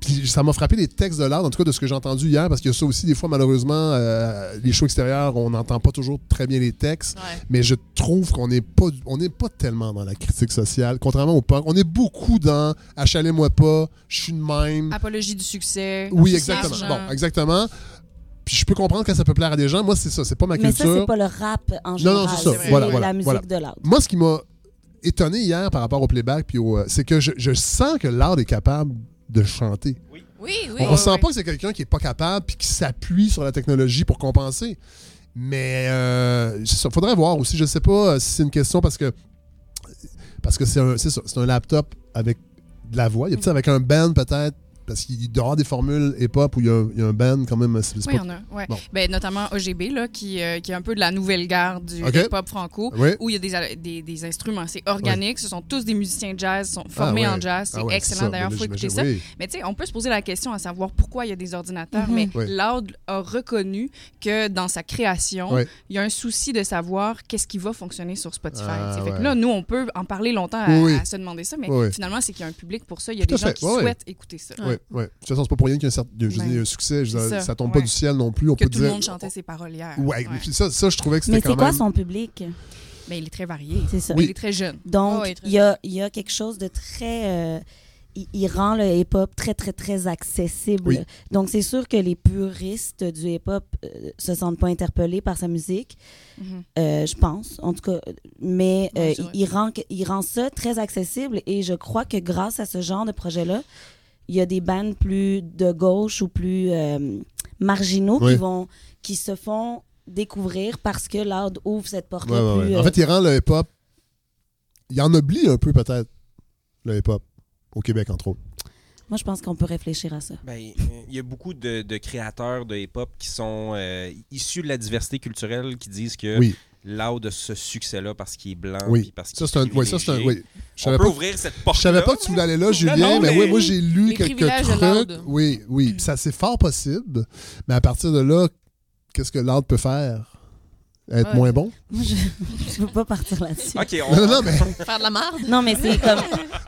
puis ça m'a frappé les textes de l'art, en tout cas de ce que j'ai entendu hier, parce qu'il y a ça aussi, des fois, malheureusement, euh, les shows extérieurs, on n'entend pas toujours très bien les textes. Ouais. Mais je trouve qu'on n'est pas, on n'est pas tellement dans la critique sociale, contrairement au punk. On est beaucoup dans achalez-moi pas, je suis de même. Apologie du succès. Oui, exactement. Bon, exactement. Puis je peux comprendre que ça peut plaire à des gens. Moi, c'est ça, c'est pas ma Mais ça, culture. c'est pas le rap en non, général. c'est ça. c'est Voilà, la musique voilà. de l'art. Moi, ce qui m'a étonné hier par rapport au playback, puis au, euh, c'est que je, je sens que l'art est capable de chanter. Oui, oui. on ouais, sent pas que c'est quelqu'un qui est pas capable puis qui s'appuie sur la technologie pour compenser. Mais euh, c'est ça. faudrait voir aussi. Je sais pas euh, si c'est une question parce que parce que c'est un, c'est ça, c'est un laptop avec de la voix. Il y a peut-être avec un band peut-être parce qu'il y avoir des formules hip-hop où il y a, un- il y a un band quand même. c'est- c'est Oui, il y en a. Ouais. Bon. Ben, notamment OGB, là, qui, euh, qui est un peu de la nouvelle garde du hip-hop franco, Oui. où il y a des, des, des instruments. C'est organique. Ce sont tous des musiciens de jazz, sont formés Ah ouais. en jazz. C'est Ah ouais, excellent. D'ailleurs, il Mais faut écouter ça. oui. Mais tu sais, on peut se poser la question à savoir pourquoi il y a des ordinateurs, Mhm. mais Oui. Loud a reconnu que dans sa création, Oui. il y a un souci de savoir qu'est-ce qui va fonctionner sur Spotify. Ah, fait que là, nous, on peut en parler longtemps à, Oui, oui. à se demander ça, mais Oui, oui. finalement, c'est qu'il y a un public pour ça. Il y a Tout des gens fait. qui souhaitent écouter ça. Ouais, ouais. De toute façon, c'est pas pour rien qu'il y a un, certain- je Ben, un succès. Je ça, ça, tombe pas ouais. du ciel non plus. On Que peut tout dire. le monde chantait ses parole hier. Ouais, mais puis ça, ça, je trouvais que c'était Mais quand c'est quoi même. son public? Mais il est très varié. C'est ça. Oui. Il est très jeune. Donc, ouais, très il y, a, il y a quelque chose de très... euh, il, il rend le hip-hop très, très, très accessible. Oui. Donc, c'est sûr que les puristes du hip-hop euh, se sentent pas interpellés par sa musique, Mhm. euh, je pense, en tout cas. Mais Ouais, euh, il, rend, il rend ça très accessible et je crois que grâce à ce genre de projet-là, il y a des bands plus de gauche ou plus euh, marginaux Oui. qui, vont, qui se font découvrir parce que Loud ouvre cette porte-là ouais, ouais. plus... En euh, fait, il rend le hip-hop. Il en oublie un peu, peut-être, le hip-hop, au Québec, entre autres. Moi, je pense qu'on peut réfléchir à ça. Ben, euh, il y a beaucoup de, de créateurs de hip-hop qui sont euh, issus de la diversité culturelle qui disent que Oui. Loud a ce succès-là parce qu'il est blanc Oui. parce qu'il Ça, est c'est un. Oui, ça, c'est un. Oui. Je On peut pas. ouvrir cette porte Je savais pas que tu voulais aller là, Julien, non, mais, mais- oui, moi j'ai lu Les quelques de trucs. Oui, oui, Puis ça c'est fort possible, mais à partir de là, qu'est-ce que l'art peut faire? Être Ouais. moins bon? Je ne veux pas partir là-dessus. OK, on... Non, non, non, mais Faire de la merde? Non, mais c'est comme.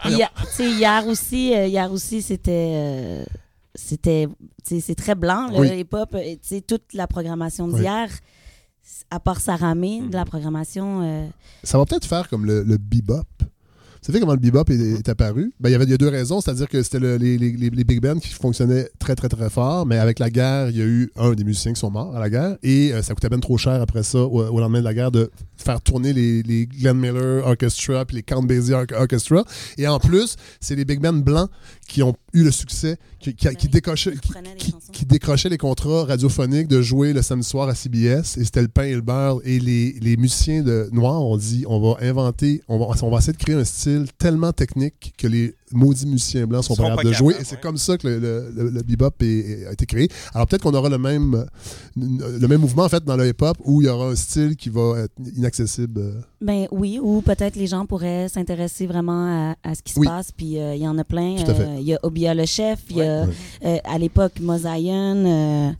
hier, tu sais, hier aussi, euh, hier aussi c'était. euh, c'était. tu sais, C'est très blanc, le Oui. hip-hop. euh, Tu sais, toute la programmation Oui. À part Saramé, de la programmation. euh, ça va peut-être faire comme le, le bebop. Vous savez comment le bebop est, est apparu? Ben, il, y avait, il y a deux raisons, c'est-à-dire que c'était le- les, les- les- big bands qui fonctionnaient très, très, très fort, mais avec la guerre, il y a eu un des musiciens qui sont morts à la guerre, et euh, ça coûtait bien trop cher après ça, au, au lendemain de la guerre, de faire tourner les, les Glenn Miller Orchestra puis les Count Basie Or- Orchestra. Et en plus, c'est les big bands blancs qui ont eu le succès, qui, qui, qui décochaient, qui, prenaient les qui- chansons. qui décrochaient les contrats radiophoniques de jouer le samedi soir à CBS, et c'était le pain et le beurre. Et les, les musiciens de noirs ont dit on va inventer, on va, on va essayer de créer un style tellement technique que les maudits musiciens blancs sont pas capables de jouer. capables, Et c'est ouais. comme ça que le, le- le- le bebop est- est- a été créé. Alors peut-être qu'on aura le même, le même mouvement en fait dans le hip-hop où il y aura un style qui va être inaccessible. euh. Ben oui, ou peut-être les gens pourraient s'intéresser vraiment à, à ce qui se Oui. passe. Puis euh, il y en a plein. Tout à fait. Euh, Il y a Obia le chef, il y a Ouais. euh, à l'époque Mosaïen, euh,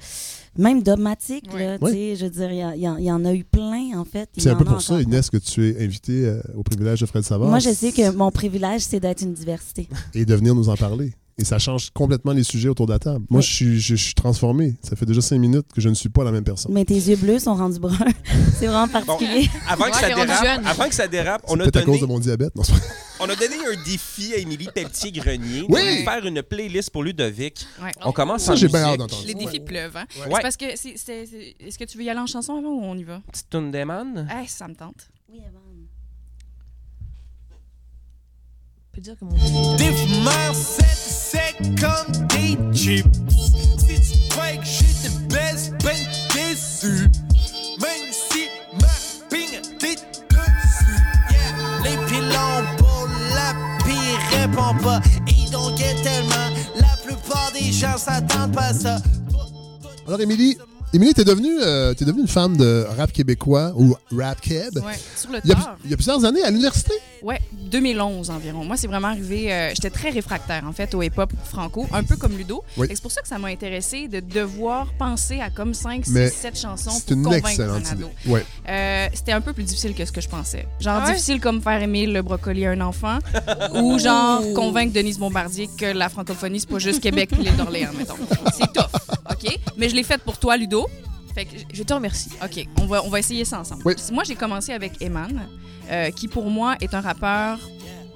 même Dogmatic. Ouais. là, tu Ouais. sais, Je veux dire, il y en- il y en a eu plein en fait. C'est un peu pour ça, encore. Inès, que tu es invité euh, au privilège de Fred Savard Moi, je sais que mon privilège, c'est d'être une diversité. et de venir nous en parler. Et ça change complètement les sujets autour de la table. Moi, Oui. je, suis, je, je suis transformé. Ça fait déjà cinq minutes que je ne suis pas la même personne. Mais tes yeux bleus sont rendus bruns. c'est vraiment particulier. Avant que, Ouais, ça dérape, avant que ça dérape, on C'est a, peut-être à donné, cause de mon diabète. Non, c'est pas- on a donné un défi à Émilie Pelletier-Grenier Oui! de faire une playlist pour Ludovic. Ouais. On commence Ça, en j'ai bien hâte d'entendre. Les défis pleuvent, hein? Ouais. C'est parce que. c'est- c'est- c'est- Est-ce que tu veux y aller en chanson avant ou on y va? Petite tune d'Eman? Eh, ça me tente. Oui, Evan. Je peux dire que mon Des mères c'est sec comme des chips. Si tu crois que je te baisse, ben déçu. Répond pas. Donc tellement. La plupart des gens s'attendent pas à ça. Alors, Émilie, Émilie, t'es devenue, euh, t'es devenue une femme de rap québécois ou rap keb. Ouais, sur le Il y, a, tard. il y a plusieurs années à l'université? Ouais, 2011 environ. Moi, c'est vraiment arrivé. euh, J'étais très réfractaire, en fait, au hip-hop franco, un peu comme Ludo. Oui. C'est pour ça que ça m'a intéressé de devoir penser à comme 5, 6, Mais 7 chansons C'est pour une convaincre excellente un idée. ado. Ouais. Euh, C'était un peu plus difficile que ce que je pensais. Genre Ah ouais? difficile comme faire aimer le brocoli à un enfant ou genre convaincre Denise Bombardier que la francophonie, c'est pas juste Québec puis l'île d'Orléans, mettons. C'est tough, Mais je l'ai faite pour toi, Ludo. Fait que Je te remercie. OK, on va, on va essayer ça ensemble. Oui. Moi, j'ai commencé avec Eman, euh, qui pour moi est un rappeur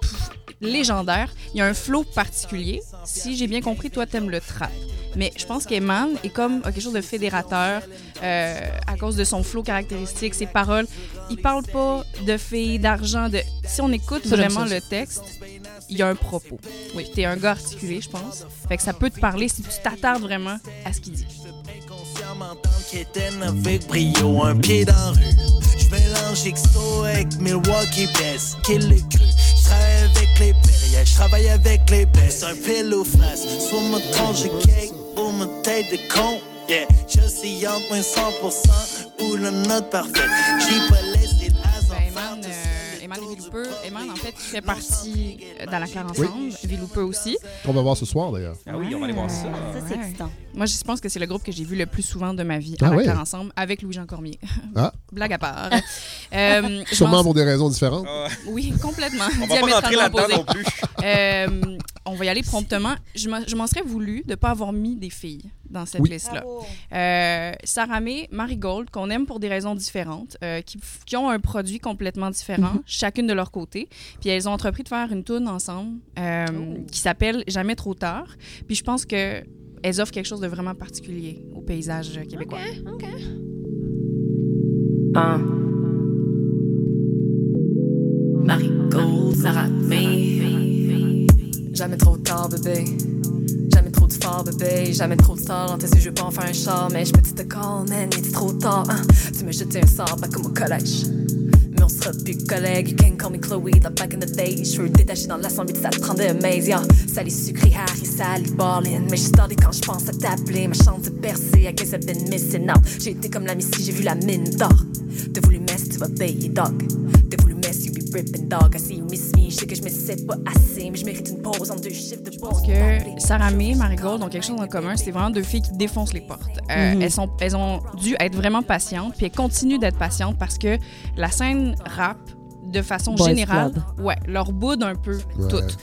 pff, légendaire. Il y a un flow particulier. Si j'ai bien compris, toi, t'aimes le trap. Mais je pense qu'Eman est comme quelque chose de fédérateur euh, à cause de son flow caractéristique, ses paroles. Il parle pas de filles, d'argent. De... Si on écoute Ça, vraiment le texte, il y a un propos. Oui. T'es un gars articulé, je pense. Fait que ça peut te parler si tu t'attardes vraiment à ce qu'il dit. Avec brio, un pied dans la rue. Je mélange XO avec Milwaukee Best, kill le cru. Je travaille avec les périodes, je travaille avec les best. Un pile aux fraises, soit ma tronche de cake ou ma tête de con. Yeah, je suis entre moins 100% ou la note parfaite. J'ai pas laissé le Eman, euh, Eman et Villoupeux. Eman, en fait, fait partie euh, dans la Claire ensemble. Villoupeux aussi. Qu'on va voir ce soir, d'ailleurs. Ah oui, on va aller voir ça. Ça, c'est Ouais. excitant. Moi, je pense que c'est le groupe que j'ai vu le plus souvent de ma vie Ah à la ouais? Claire ensemble avec Louis-Jean Cormier. Ah. Blague à part. Euh, Sûrement pense- pour des raisons différentes. Ah, Oui, complètement. on va pas rentrer là-dedans non plus. Euh, on va y aller promptement. Je m'en serais voulu de ne pas avoir mis des filles dans cette Oui. liste-là. Euh, Sarah May, Marigold, qu'on aime pour des raisons différentes, euh, qui, qui ont un produit complètement différent, Mhm. chacune de leur côté. Puis elles ont entrepris de faire une tune ensemble euh, Oh. qui s'appelle Jamais trop tard. Puis je pense que elles offrent quelque chose de vraiment particulier au paysage québécois. Un. Sarah May. Jamais trop tard, bébé. Jamais trop de fort, bébé. Jamais trop de. Dans tes yeux, je veux pas en faire un char. Mais je me dis de call, man, il trop tard. hein. Tu me jetais un sort, pas comme au collège. Mais on sera plus collègues. You can call me Chloé, the back in the day. Cheveux détachés dans l'assemblée, ça te prendrait un maze, yeah. Salut sucré, Harry, salut Barlin. Mais je starté quand je pense à t'appeler. Ma chance de percer, I guess I've been missing out. J'ai été comme la Missy, j'ai vu la mine d'or. T'as voulu mess, tu vas payer, dog. Voulu mess, you be ripping dog. I see you miss me. Je sais que je me sais pas assez, mais je mérite une pause en deux chiffres de pause. que Sarah May et Marigold ont quelque chose en commun. C'est vraiment deux filles qui défoncent les portes. Euh, Mhm. elles, sont, elles ont dû être vraiment patientes, puis elles continuent d'être patientes parce que la scène rap, de façon Boys générale, Club. ouais, leur boude un peu Ouais. toutes.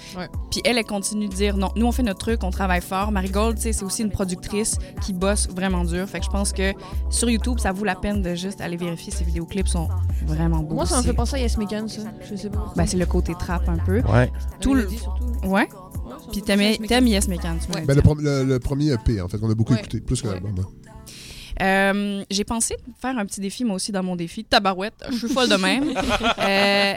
Puis elle, elle continue de dire non, nous on fait notre truc, on travaille fort. Marigold, tu sais, c'est aussi une productrice qui bosse vraiment dur. Fait que je pense que sur YouTube, ça vaut la peine de juste aller vérifier. Ces vidéoclips sont vraiment beaux. Moi, ça me fait penser à Yes Megan, ça. Je sais pas. Ben, c'est le côté trap un peu. Ouais. Tout le... Ouais. Puis t'aimes Yes Megan. Tu Ouais. Ben, le, le- le premier EP, en fait, qu'on a beaucoup Ouais. écouté, plus que l'album. hein. Euh, j'ai pensé faire un petit défi, moi aussi, dans mon défi. Tabarouette, je suis folle de même. Euh,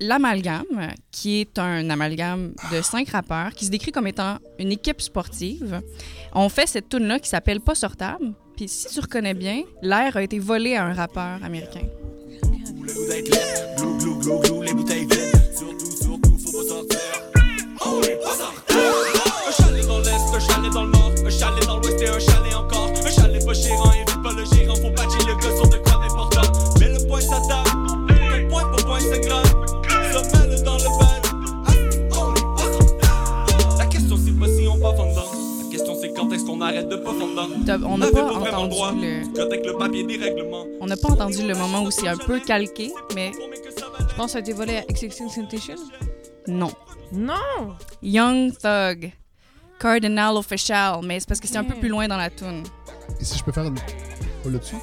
L'amalgame, qui est un amalgame de cinq rappeurs, qui se décrit comme étant une équipe sportive. On fait cette tune-là qui s'appelle Pas sortable. Puis si tu reconnais bien, l'air a été volé à un rappeur américain. Le goût d'être laid, glou glou glou glou, les bouteilles vides. Surtout, surtout, faut pas sortir. Oh, pas sortir. Un chalet dans l'est, un chalet dans le nord, un chalet dans l'ouest et un chalet encore. C'est grave. Se mêle dans le sortir. La question c'est pas si on pas fondant. La question c'est quand est-ce qu'on arrête de pas fondant. On n'a pas pas vraiment droit. entendu le... Le papier des règlements. On n'a pas entendu le moment où c'est un peu calqué, mais Je pense que ça a été volé à XX Temptation. non. Non! Young Thug, Cardinal Official, mais c'est parce que c'est un peu plus loin dans la tune. Et si je peux faire une. Oh, là-dessus?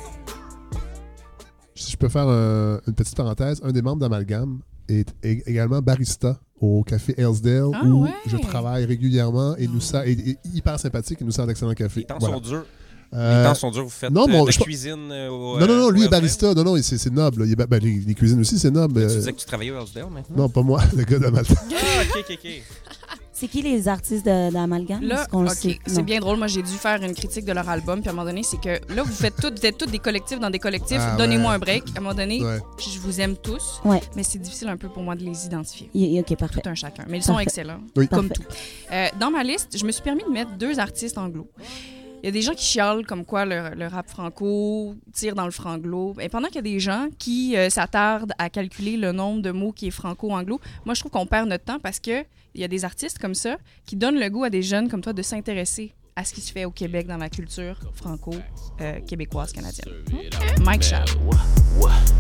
Si je peux faire un- une petite parenthèse, un des membres d'Amalgame est ég- également barista au café Hillsdale Ah où ouais? je travaille régulièrement et nous sert, et hyper sympathique et nous sert d'excellent café. Les temps Voilà. sont durs. Euh, Les temps sont durs. Vous faites non, euh, de je- la cuisine euh, au, non, non, euh, non, lui est barista. Non, non, c'est noble. Il est ben, les, les cuisines aussi, c'est noble. Tu Euh, disais que tu travaillais au Hellsdale maintenant? Non, pas moi, le gars d'Amalgame. Ah, ok, ok, ok. C'est qui les artistes de- d'Amalgame? Là, c'est bien drôle. Moi, j'ai dû faire une critique de leur album. Puis à un moment donné, c'est que là, vous faites toutes, vous êtes tous des collectifs dans des collectifs. Ah, Donnez-moi ouais. un break. À un moment donné, Ouais. je vous aime tous. Ouais. Mais c'est difficile un peu pour moi de les identifier. Y- y- OK, parfait. Tout un chacun. Mais ils sont excellents. Oui. Comme Parfait. tout. Euh, dans ma liste, je me suis permis de mettre deux artistes anglo. Il y a des gens qui chialent comme quoi le, le rap franco tire dans le franglo. Et pendant qu'il y a des gens qui euh, s'attardent à calculer le nombre de mots qui est franco-anglo, moi, je trouve qu'on perd notre temps parce que il y a des artistes comme ça qui donnent le goût à des jeunes comme toi de s'intéresser à ce qui se fait au Québec dans la culture franco-québécoise canadienne. Mike Schaap.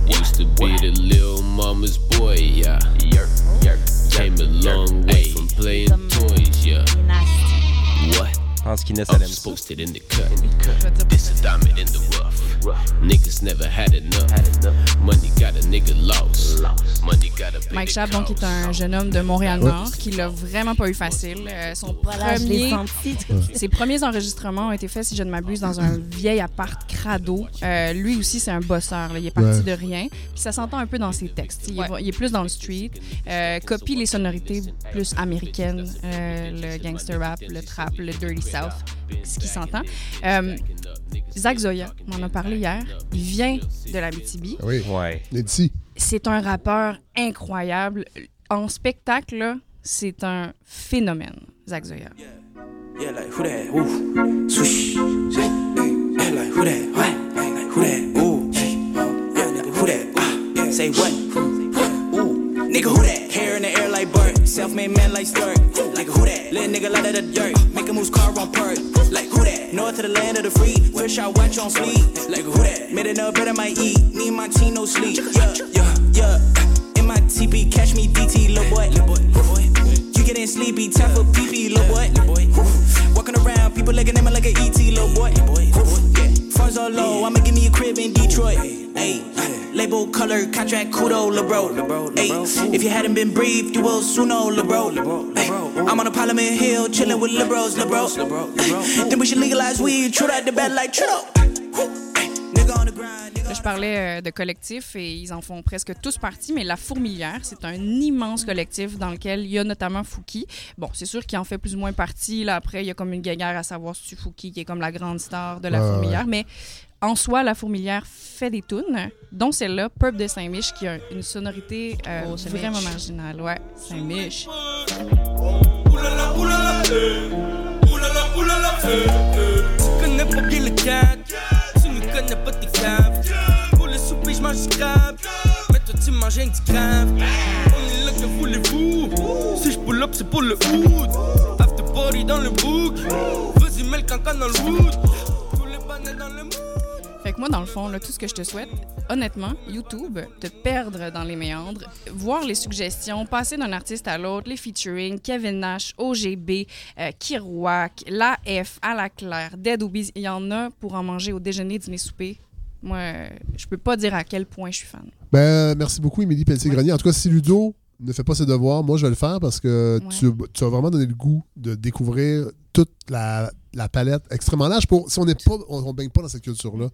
Used to be the little mama's boy, yeah. Came a long way from playing toys, yeah. What? Je pense qu'Inès, I elle aime was ça. posted in the cut. This a diamond in the rough. Niggas never had enough. Money got a nigga lost. Money got a Mike Schaap, donc, est un jeune homme de Montréal-Nord qui l'a vraiment pas eu facile. Euh, son Voilà, premier... Ses premiers enregistrements ont été faits, si je ne m'abuse, dans un vieil appart crado. Euh, lui aussi, c'est un bosseur. là. Il est parti Ouais. de rien. Puis ça s'entend un peu dans ses textes. Il, est- Ouais. il est plus dans le street. Euh, copie les sonorités plus américaines, euh, le gangster rap, le trap, le dirty south, ce qui s'entend. Zach Zoya, on en a parlé hier. Il vient de la BTB. Ah Oui, Ouais. il est d'ici. C'est un rappeur incroyable. En spectacle, là, c'est un phénomène, Zach Zoya. Yeah, like who that? Ooh, swoosh. Yeah, yeah, like who that? What? Hey, like who that? Ooh, yeah, nigga, who that? Ah, say what? Ooh, nigga, who that? Hair in the air like Burt, self-made man like Sturt. Like who that? Little nigga out of the dirt, making moves car on perk. Like who that? North to the land of the free, fish out watch on sleep. Like who that? Made enough better might eat. And my team no sleep. Yeah, yeah, yeah. In my TP, catch me DT, little boy. Little boy, little boy. You getting sleepy, time for boy. Little boy. Walking around, people looking at me like an ET, little boy. Yeah. Funds are low, I'ma give me a crib in Detroit. Hey, label color, contract kudo, lil bro. Hey, if you hadn't been briefed, you will soon know, lil bro. Hey, I'm on a Parliament Hill, chilling with lil bros, lil bro. Then we should legalize weed, true out the bed like Trudeau. Je parlais euh, de collectifs et ils en font presque tous partie, mais La Fourmilière, c'est un immense collectif dans lequel il y a notamment Fouki. Bon, c'est sûr qu'il en fait plus ou moins partie. Là, après, il y a comme une guéguerre à savoir si Fouki qui est comme la grande star de La Ouais, Fourmilière, mais en soi, La Fourmilière fait des tunes, dont celle-là, Purp de Saint-Mich, qui a une sonorité euh, Oh, vraiment marginale. Ouais, Saint-Mich. Oulala, oulala. Oulala, oulala. Tu connais pas bien le cadre, tu ne connais pas tes caves. Mange toi, tu. On est là, que? Si je c'est pour le hood. After party dans le book. Vas-y, mets le cancan dans le. Fait que moi, dans le fond, là, tout ce que je te souhaite, honnêtement, YouTube, te perdre dans les méandres, voir les suggestions, passer d'un artiste à l'autre, les featuring, Kevin Nash, OGB, euh, Kirouac, La F, À la Claire, Dead Obies, il y en a pour en manger au déjeuner, dîner, souper. Moi, euh, je peux pas dire à quel point je suis fan. Ben, merci beaucoup, Émilie Pelletier-Grenier. En tout cas, si Ludo ne fait pas ses devoirs, moi, je vais le faire parce que tu, tu as vraiment donné le goût de découvrir toute la, la palette extrêmement large. Pour, si on n'est pas, on, on baigne pas dans cette culture-là,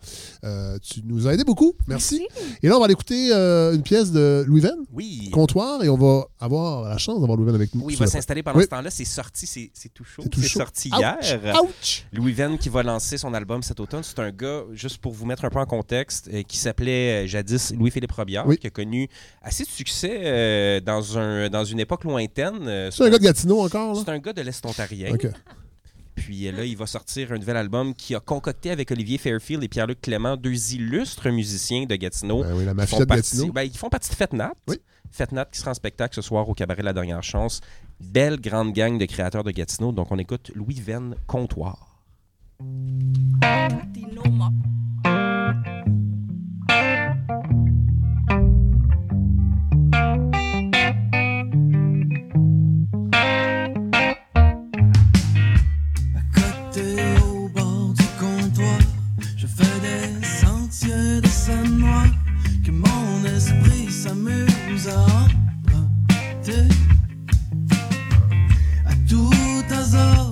euh, tu nous as aidé beaucoup. Merci. Et là, on va aller écouter euh, une pièce de Louis Venn, Oui. Comptoir, et on va avoir la chance d'avoir Louis Venn avec nous. Oui, il va le s'installer pendant Oui. ce temps-là. C'est sorti, c'est c'est tout chaud. C'est tout C'est chaud. sorti Ouch! hier. Ouch! Louis Venn qui va lancer son album cet automne. C'est un gars, juste pour vous mettre un peu en contexte, euh, qui s'appelait jadis Louis-Philippe Robillard, Oui. qui a connu assez de succès euh, dans, un, dans une époque lointaine. Euh, C'est un gars de Gatineau encore? C'est un gars de l'Est ontarien. OK. Puis euh, là, il va sortir un nouvel album qui a concocté avec Olivier Fairfield et Pierre-Luc Clément, deux illustres musiciens de Gatineau. Ben oui, la mafia de partie- Gatineau. ben, ils font partie de Fête Nat. Oui. Fête Nat qui sera en spectacle ce soir au Cabaret La Dernière Chance. Belle grande gang de créateurs de Gatineau. Donc on écoute Louis Venn Comptoir. S'amuse à emprunter. À tout hasard,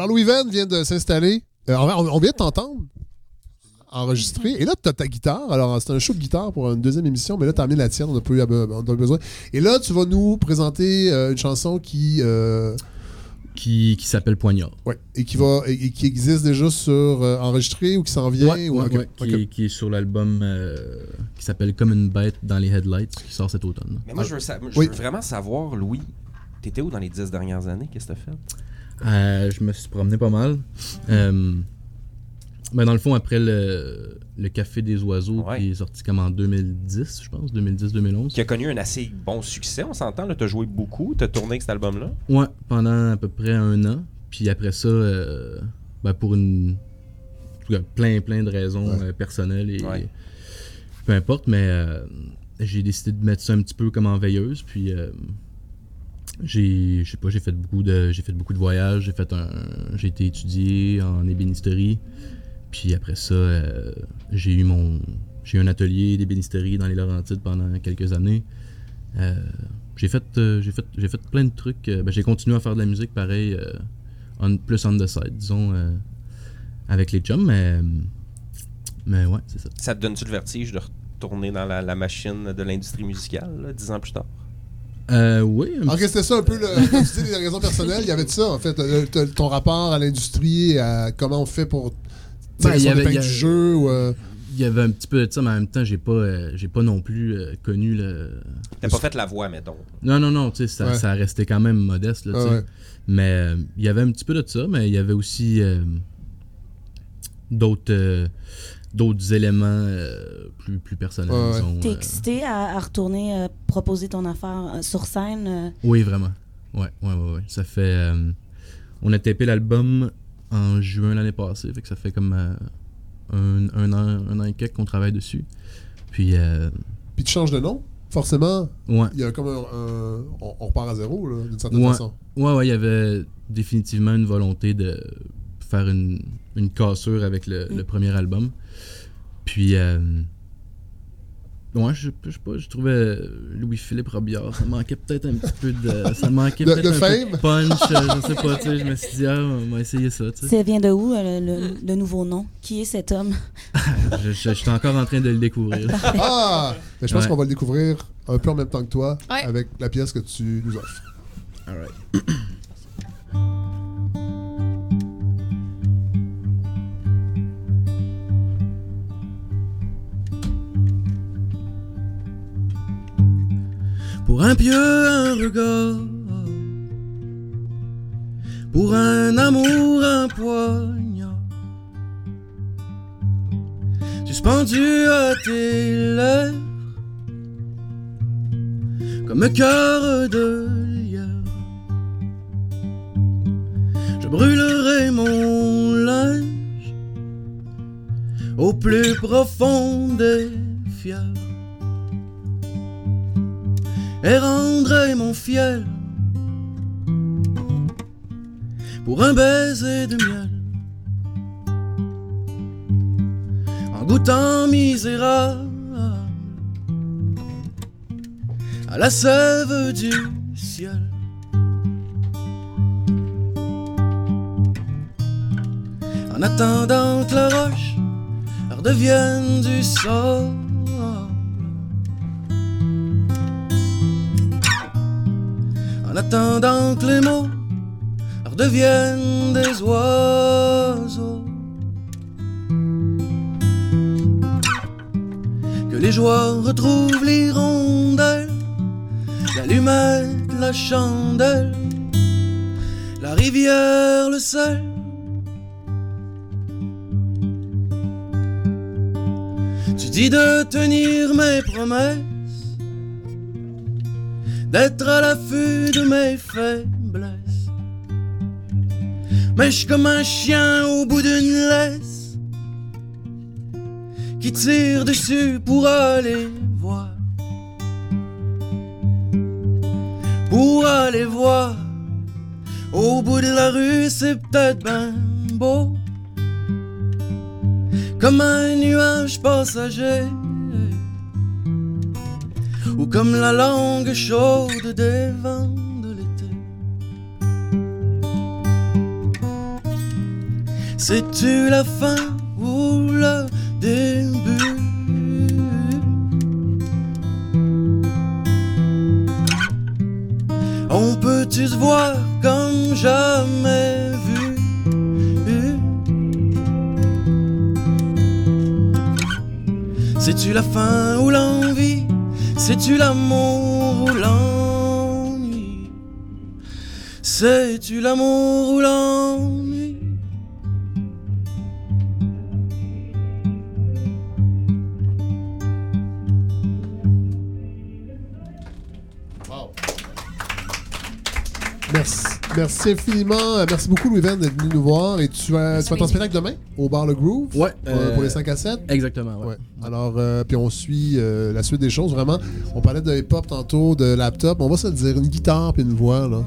Alors, Louis Venn vient de s'installer. Euh, on, on vient de t'entendre enregistrer. Et là, tu as ta guitare. Alors, c'est un show de guitare pour une deuxième émission, mais là, tu as amené la tienne. On n'a pas eu on en a besoin. Et là, tu vas nous présenter euh, une chanson qui. euh, Qui, qui s'appelle Poignard. ouais, et qui va et, et qui existe déjà sur euh, enregistré ou qui s'en vient. Ouais, ou- ouais, ok, ouais, ok. Qui, est, qui est sur l'album euh, qui s'appelle Comme une bête dans les headlights, qui sort cet automne. Mais moi, je veux, sa- je Oui. veux vraiment savoir, Louis, t'étais où dans les dix dernières années? Qu'est-ce que t'as fait? Euh, je me suis promené pas mal. Euh, ben dans le fond, après le, le Café des Oiseaux, Ouais. qui est sorti comme en 2010, je pense, 2010-2011. Qui a connu un assez bon succès, on s'entend. là, T'as joué beaucoup, t'as tourné avec cet album-là? Ouais, pendant à peu près un an. Puis après ça, euh, ben pour une. en tout cas, plein, plein de raisons Ouais. personnelles et. Ouais. Peu importe, mais euh, j'ai décidé de mettre ça un petit peu comme en veilleuse. Puis. J'ai, je sais pas, j'ai fait beaucoup de, j'ai fait beaucoup de voyages. J'ai fait un, j'ai été étudié en ébénisterie. Puis après ça, euh, j'ai eu mon, j'ai eu un atelier d'ébénisterie dans les Laurentides pendant quelques années. Euh, j'ai fait, euh, j'ai fait, j'ai fait plein de trucs. Ben, j'ai continué à faire de la musique pareil, plus on the side, disons, avec les chums, mais, mais ouais, c'est ça. Ça te donne-tu le vertige de retourner dans la, machine de l'industrie musicale, dix ans plus tard? Euh, oui. c'était ça un peu, le, comme tu dis, les raisons personnelles. Il y avait de ça, en fait. le- le- ton rapport à l'industrie, à comment on fait pour Ben, il y son avait- épingle il y du jeu. Ou, euh, Il y avait un petit peu de ça, mais en même temps, j'ai pas, euh, j'ai pas non plus euh, connu le. T'as pas fait la voix, mettons. Non, non, non, tu sais, ça, Ouais. ça restait quand même modeste, là, tu Ah sais. ouais. Mais euh, il y avait un petit peu de ça, mais il y avait aussi euh, d'autres, euh, d'autres éléments euh, plus, plus personnels, Ouais, ouais. disons, T'es euh. excité à, à retourner euh, proposer ton affaire sur scène? euh? Oui, vraiment. Ouais, ouais, ouais, ouais. Ça fait. euh, on a tapé l'album en juin l'année passée, fait que ça fait comme euh, un, un an, un an et quelques qu'on travaille dessus. Puis. euh, Puis tu changes de nom, forcément? Ouais. Il y a comme un. un- on, on repart à zéro, là, d'une certaine Ouais. façon. Ouais, ouais, il y avait définitivement une volonté de faire une, une cassure avec le, Mm. le premier album. Puis, euh, ouais, je, je sais pas, je trouvais Louis-Philippe Robillard, ça manquait peut-être un petit peu de. Ça manquait De- peut-être un peu fame? de punch, euh, je sais pas, tu sais, je me suis dit, ah, on va essayer ça, tu sais. Ça vient de où, euh, le, le- le nouveau nom? Qui est cet homme? Je, je- je suis encore en train de le découvrir. Ah! Mais je pense Ouais. qu'on va le découvrir un peu en même temps que toi, Ouais. avec la pièce que tu nous offres. Alright. Pour un pieu, un regard. Pour un amour, un poignard. Suspendu à tes lèvres. Comme un cœur de lierre. Je brûlerai mon linge au plus profond des fiers et rendrai mon fiel pour un baiser de miel. En goûtant misérable à la sève du ciel. En attendant que la roche redevienne du sol. Attendant que les mots redeviennent des oiseaux. Que les joies retrouvent l'hirondelle, l'allumette, la chandelle, la rivière, le sel. Tu dis de tenir mes promesses, d'être à l'affût de mes faiblesses. Mais je comme un chien au bout d'une laisse qui tire dessus pour aller voir. Pour aller voir au bout de la rue, c'est peut-être ben beau. Comme un nuage passager ou comme la langue chaude des vents de l'été. C'est-tu la fin ou le début? On peut-tu se voir comme jamais vu? C'est-tu la fin ou l'envie C'est-tu l'amour ou l'ennui? C'est-tu l'amour ou l'ennui? Merci. infiniment. Euh, Merci beaucoup, Louis Van, d'être venu nous voir. Et tu, vas- tu vas ton spectacle demain au bar Le Groove Ouais. euh, euh, pour les 5 à 7. Exactement, ouais. Ouais. Alors, euh, puis on suit euh, la suite des choses. Vraiment, on parlait de hip-hop tantôt, de laptop. On va se dire, une guitare puis une voix, là,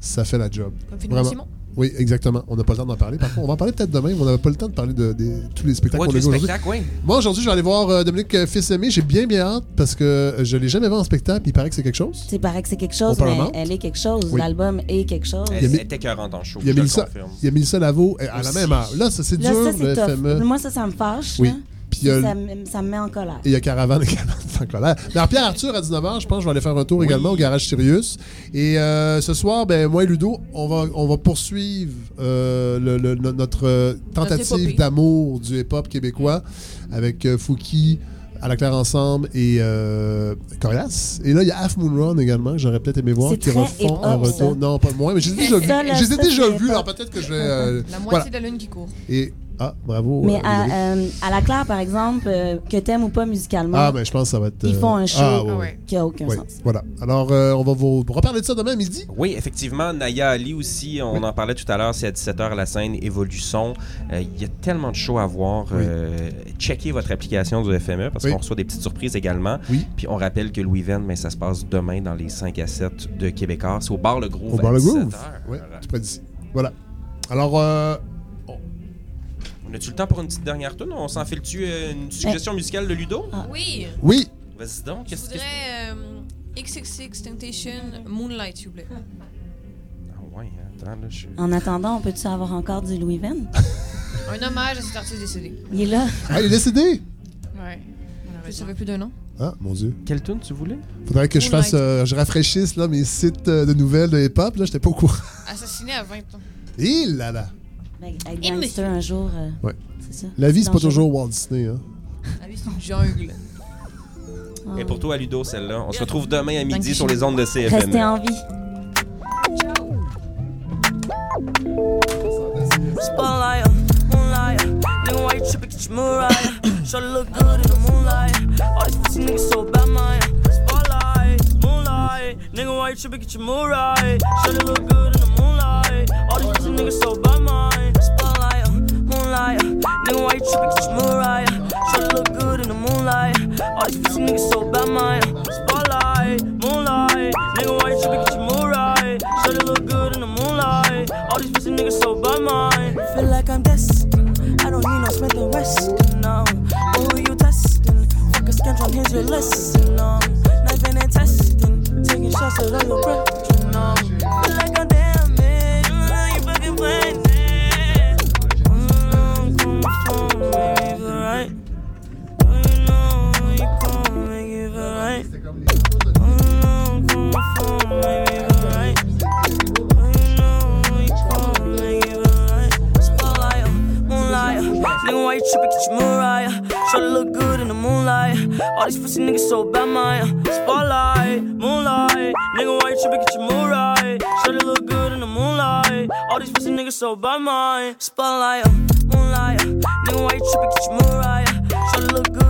ça fait la job. Comme. Simon. Oui, exactement. On n'a pas le temps d'en parler. Par contre, on va en parler peut-être demain, mais on n'avait pas le temps de parler de, tous les spectacles Ouais, qu'on a aujourd'hui. spectacle, oui. Moi, aujourd'hui, je vais aller voir euh, Dominique euh, Fils-Aimé. J'ai bien, bien hâte parce que euh, je l'ai jamais vu en spectacle. Il paraît que c'est quelque chose. Il paraît que c'est quelque chose, mais elle est quelque chose. Oui. L'album est quelque chose. Il y a Elle mis- était écœurante en show, Il y a Mélissa, confirme. il y a Mélissa Lavo à la même heure. Là, ça, c'est dur, ça, le. FME. Moi, ça, ça me fâche. Oui. là. Puis y a- ça, me- ça me met en colère. Et il y a Caravane également en colère. Mais alors, Pierre Arthur à 19h, je pense que je vais aller faire un tour également au garage Sirius. Et euh, ce soir, ben, moi et Ludo, on va, on va poursuivre euh, le- le- no- notre euh, tentative d'amour du hip-hop québécois avec euh, Fouki, à la Claire Ensemble et euh, Corias. Et là, il y a Half Moon Run également, que j'aurais peut-être aimé voir, qui refont un retour. ça. Non, pas moins, mais je les ai déjà vus. Ça, là, Je les ai ça, déjà hip-hop. alors peut-être que je vais. euh, La voilà. moitié de la lune qui court. Et. Ah, bravo. Mais euh, à, euh, à la Claire, par exemple, euh, que t'aimes ou pas musicalement, Ah, ben je pense que ça va être. ils euh, font un show ah, ouais, ouais. qui a aucun sens. Voilà. Alors, euh, on va vous reparler de ça demain à midi. Oui, effectivement, Naya Ali aussi, on en parlait tout à l'heure, c'est à 17h la scène Évolution. Euh, Il y a tellement de shows à voir. Oui. Euh, checkez votre application du FME parce Oui. qu'on reçoit des petites surprises également. Oui. Puis on rappelle que Louis Venn, mais ça se passe demain dans les 5 à 7 de Québécois. C'est au bar Le Groove. Au à bar Le 17 Groove. tout près d'ici. Voilà. Alors, euh, On a-tu le temps pour une petite dernière tune? On s'enfile-tu euh, une suggestion musicale de Ludo? Oui. oui. Vas-y donc. Je Qu'est-ce que voudrais euh, XXX Temptation Moonlight, s'il vous plaît. Ah ouais, attends, là, je... En attendant, on peut-tu avoir encore du Louis Venn? Un hommage à cet artiste décédé. Il est là. Ah, il est décédé? Ouais. Ça fait plus d'un an. Ah, mon Dieu. Quelle tune tu voulais? Faudrait que je fasse. euh, je rafraîchisse là, mes sites euh, de nouvelles de hip-hop. Là, j'étais pas au courant. Assassiné à 20 ans. Et là là. Gangster un jour, euh, Ouais. c'est ça. La vie, c'est pas Dangereux. toujours Walt Disney. Hein. La vie, c'est une jungle. Ah. Et pour toi, Ludo, celle-là. On se retrouve demain à midi sur les ondes de CFM. Restez en vie. Spotlight, moonlight, nigga, why you tripping? Get your Mariah. Shorty look good in the moonlight. All these pussy niggas so bad, man. Spotlight, moonlight, nigga, why you tripping? Get your Mariah. Shorty look good in the moonlight. All these pussy niggas so bad, man. Spotlight, moonlight, nigga, why you tripping? Get your Mariah. Shorty look good in the moonlight. All these pussy niggas so bad, man. Spotlight, moonlight, nigga, why you tripping? Get your Mariah. Shorty look good in the moonlight. All these pussy niggas so bad, man. Feel like I'm destined. I don't need no Smith and Weston, no. But who you testing? Fuck a scantron, here's your lesson, no. Knife and testing. Taking shots at all your breath, All these pussy niggas so bad, man. Uh, spotlight, moonlight, nigga, why you tripping? Get your Mariah. Shorty look good in the moonlight. All these pussy niggas so bad, man. Spotlight, uh, moonlight, uh. nigga, why you tripping? Get your Mariah. Shorty look good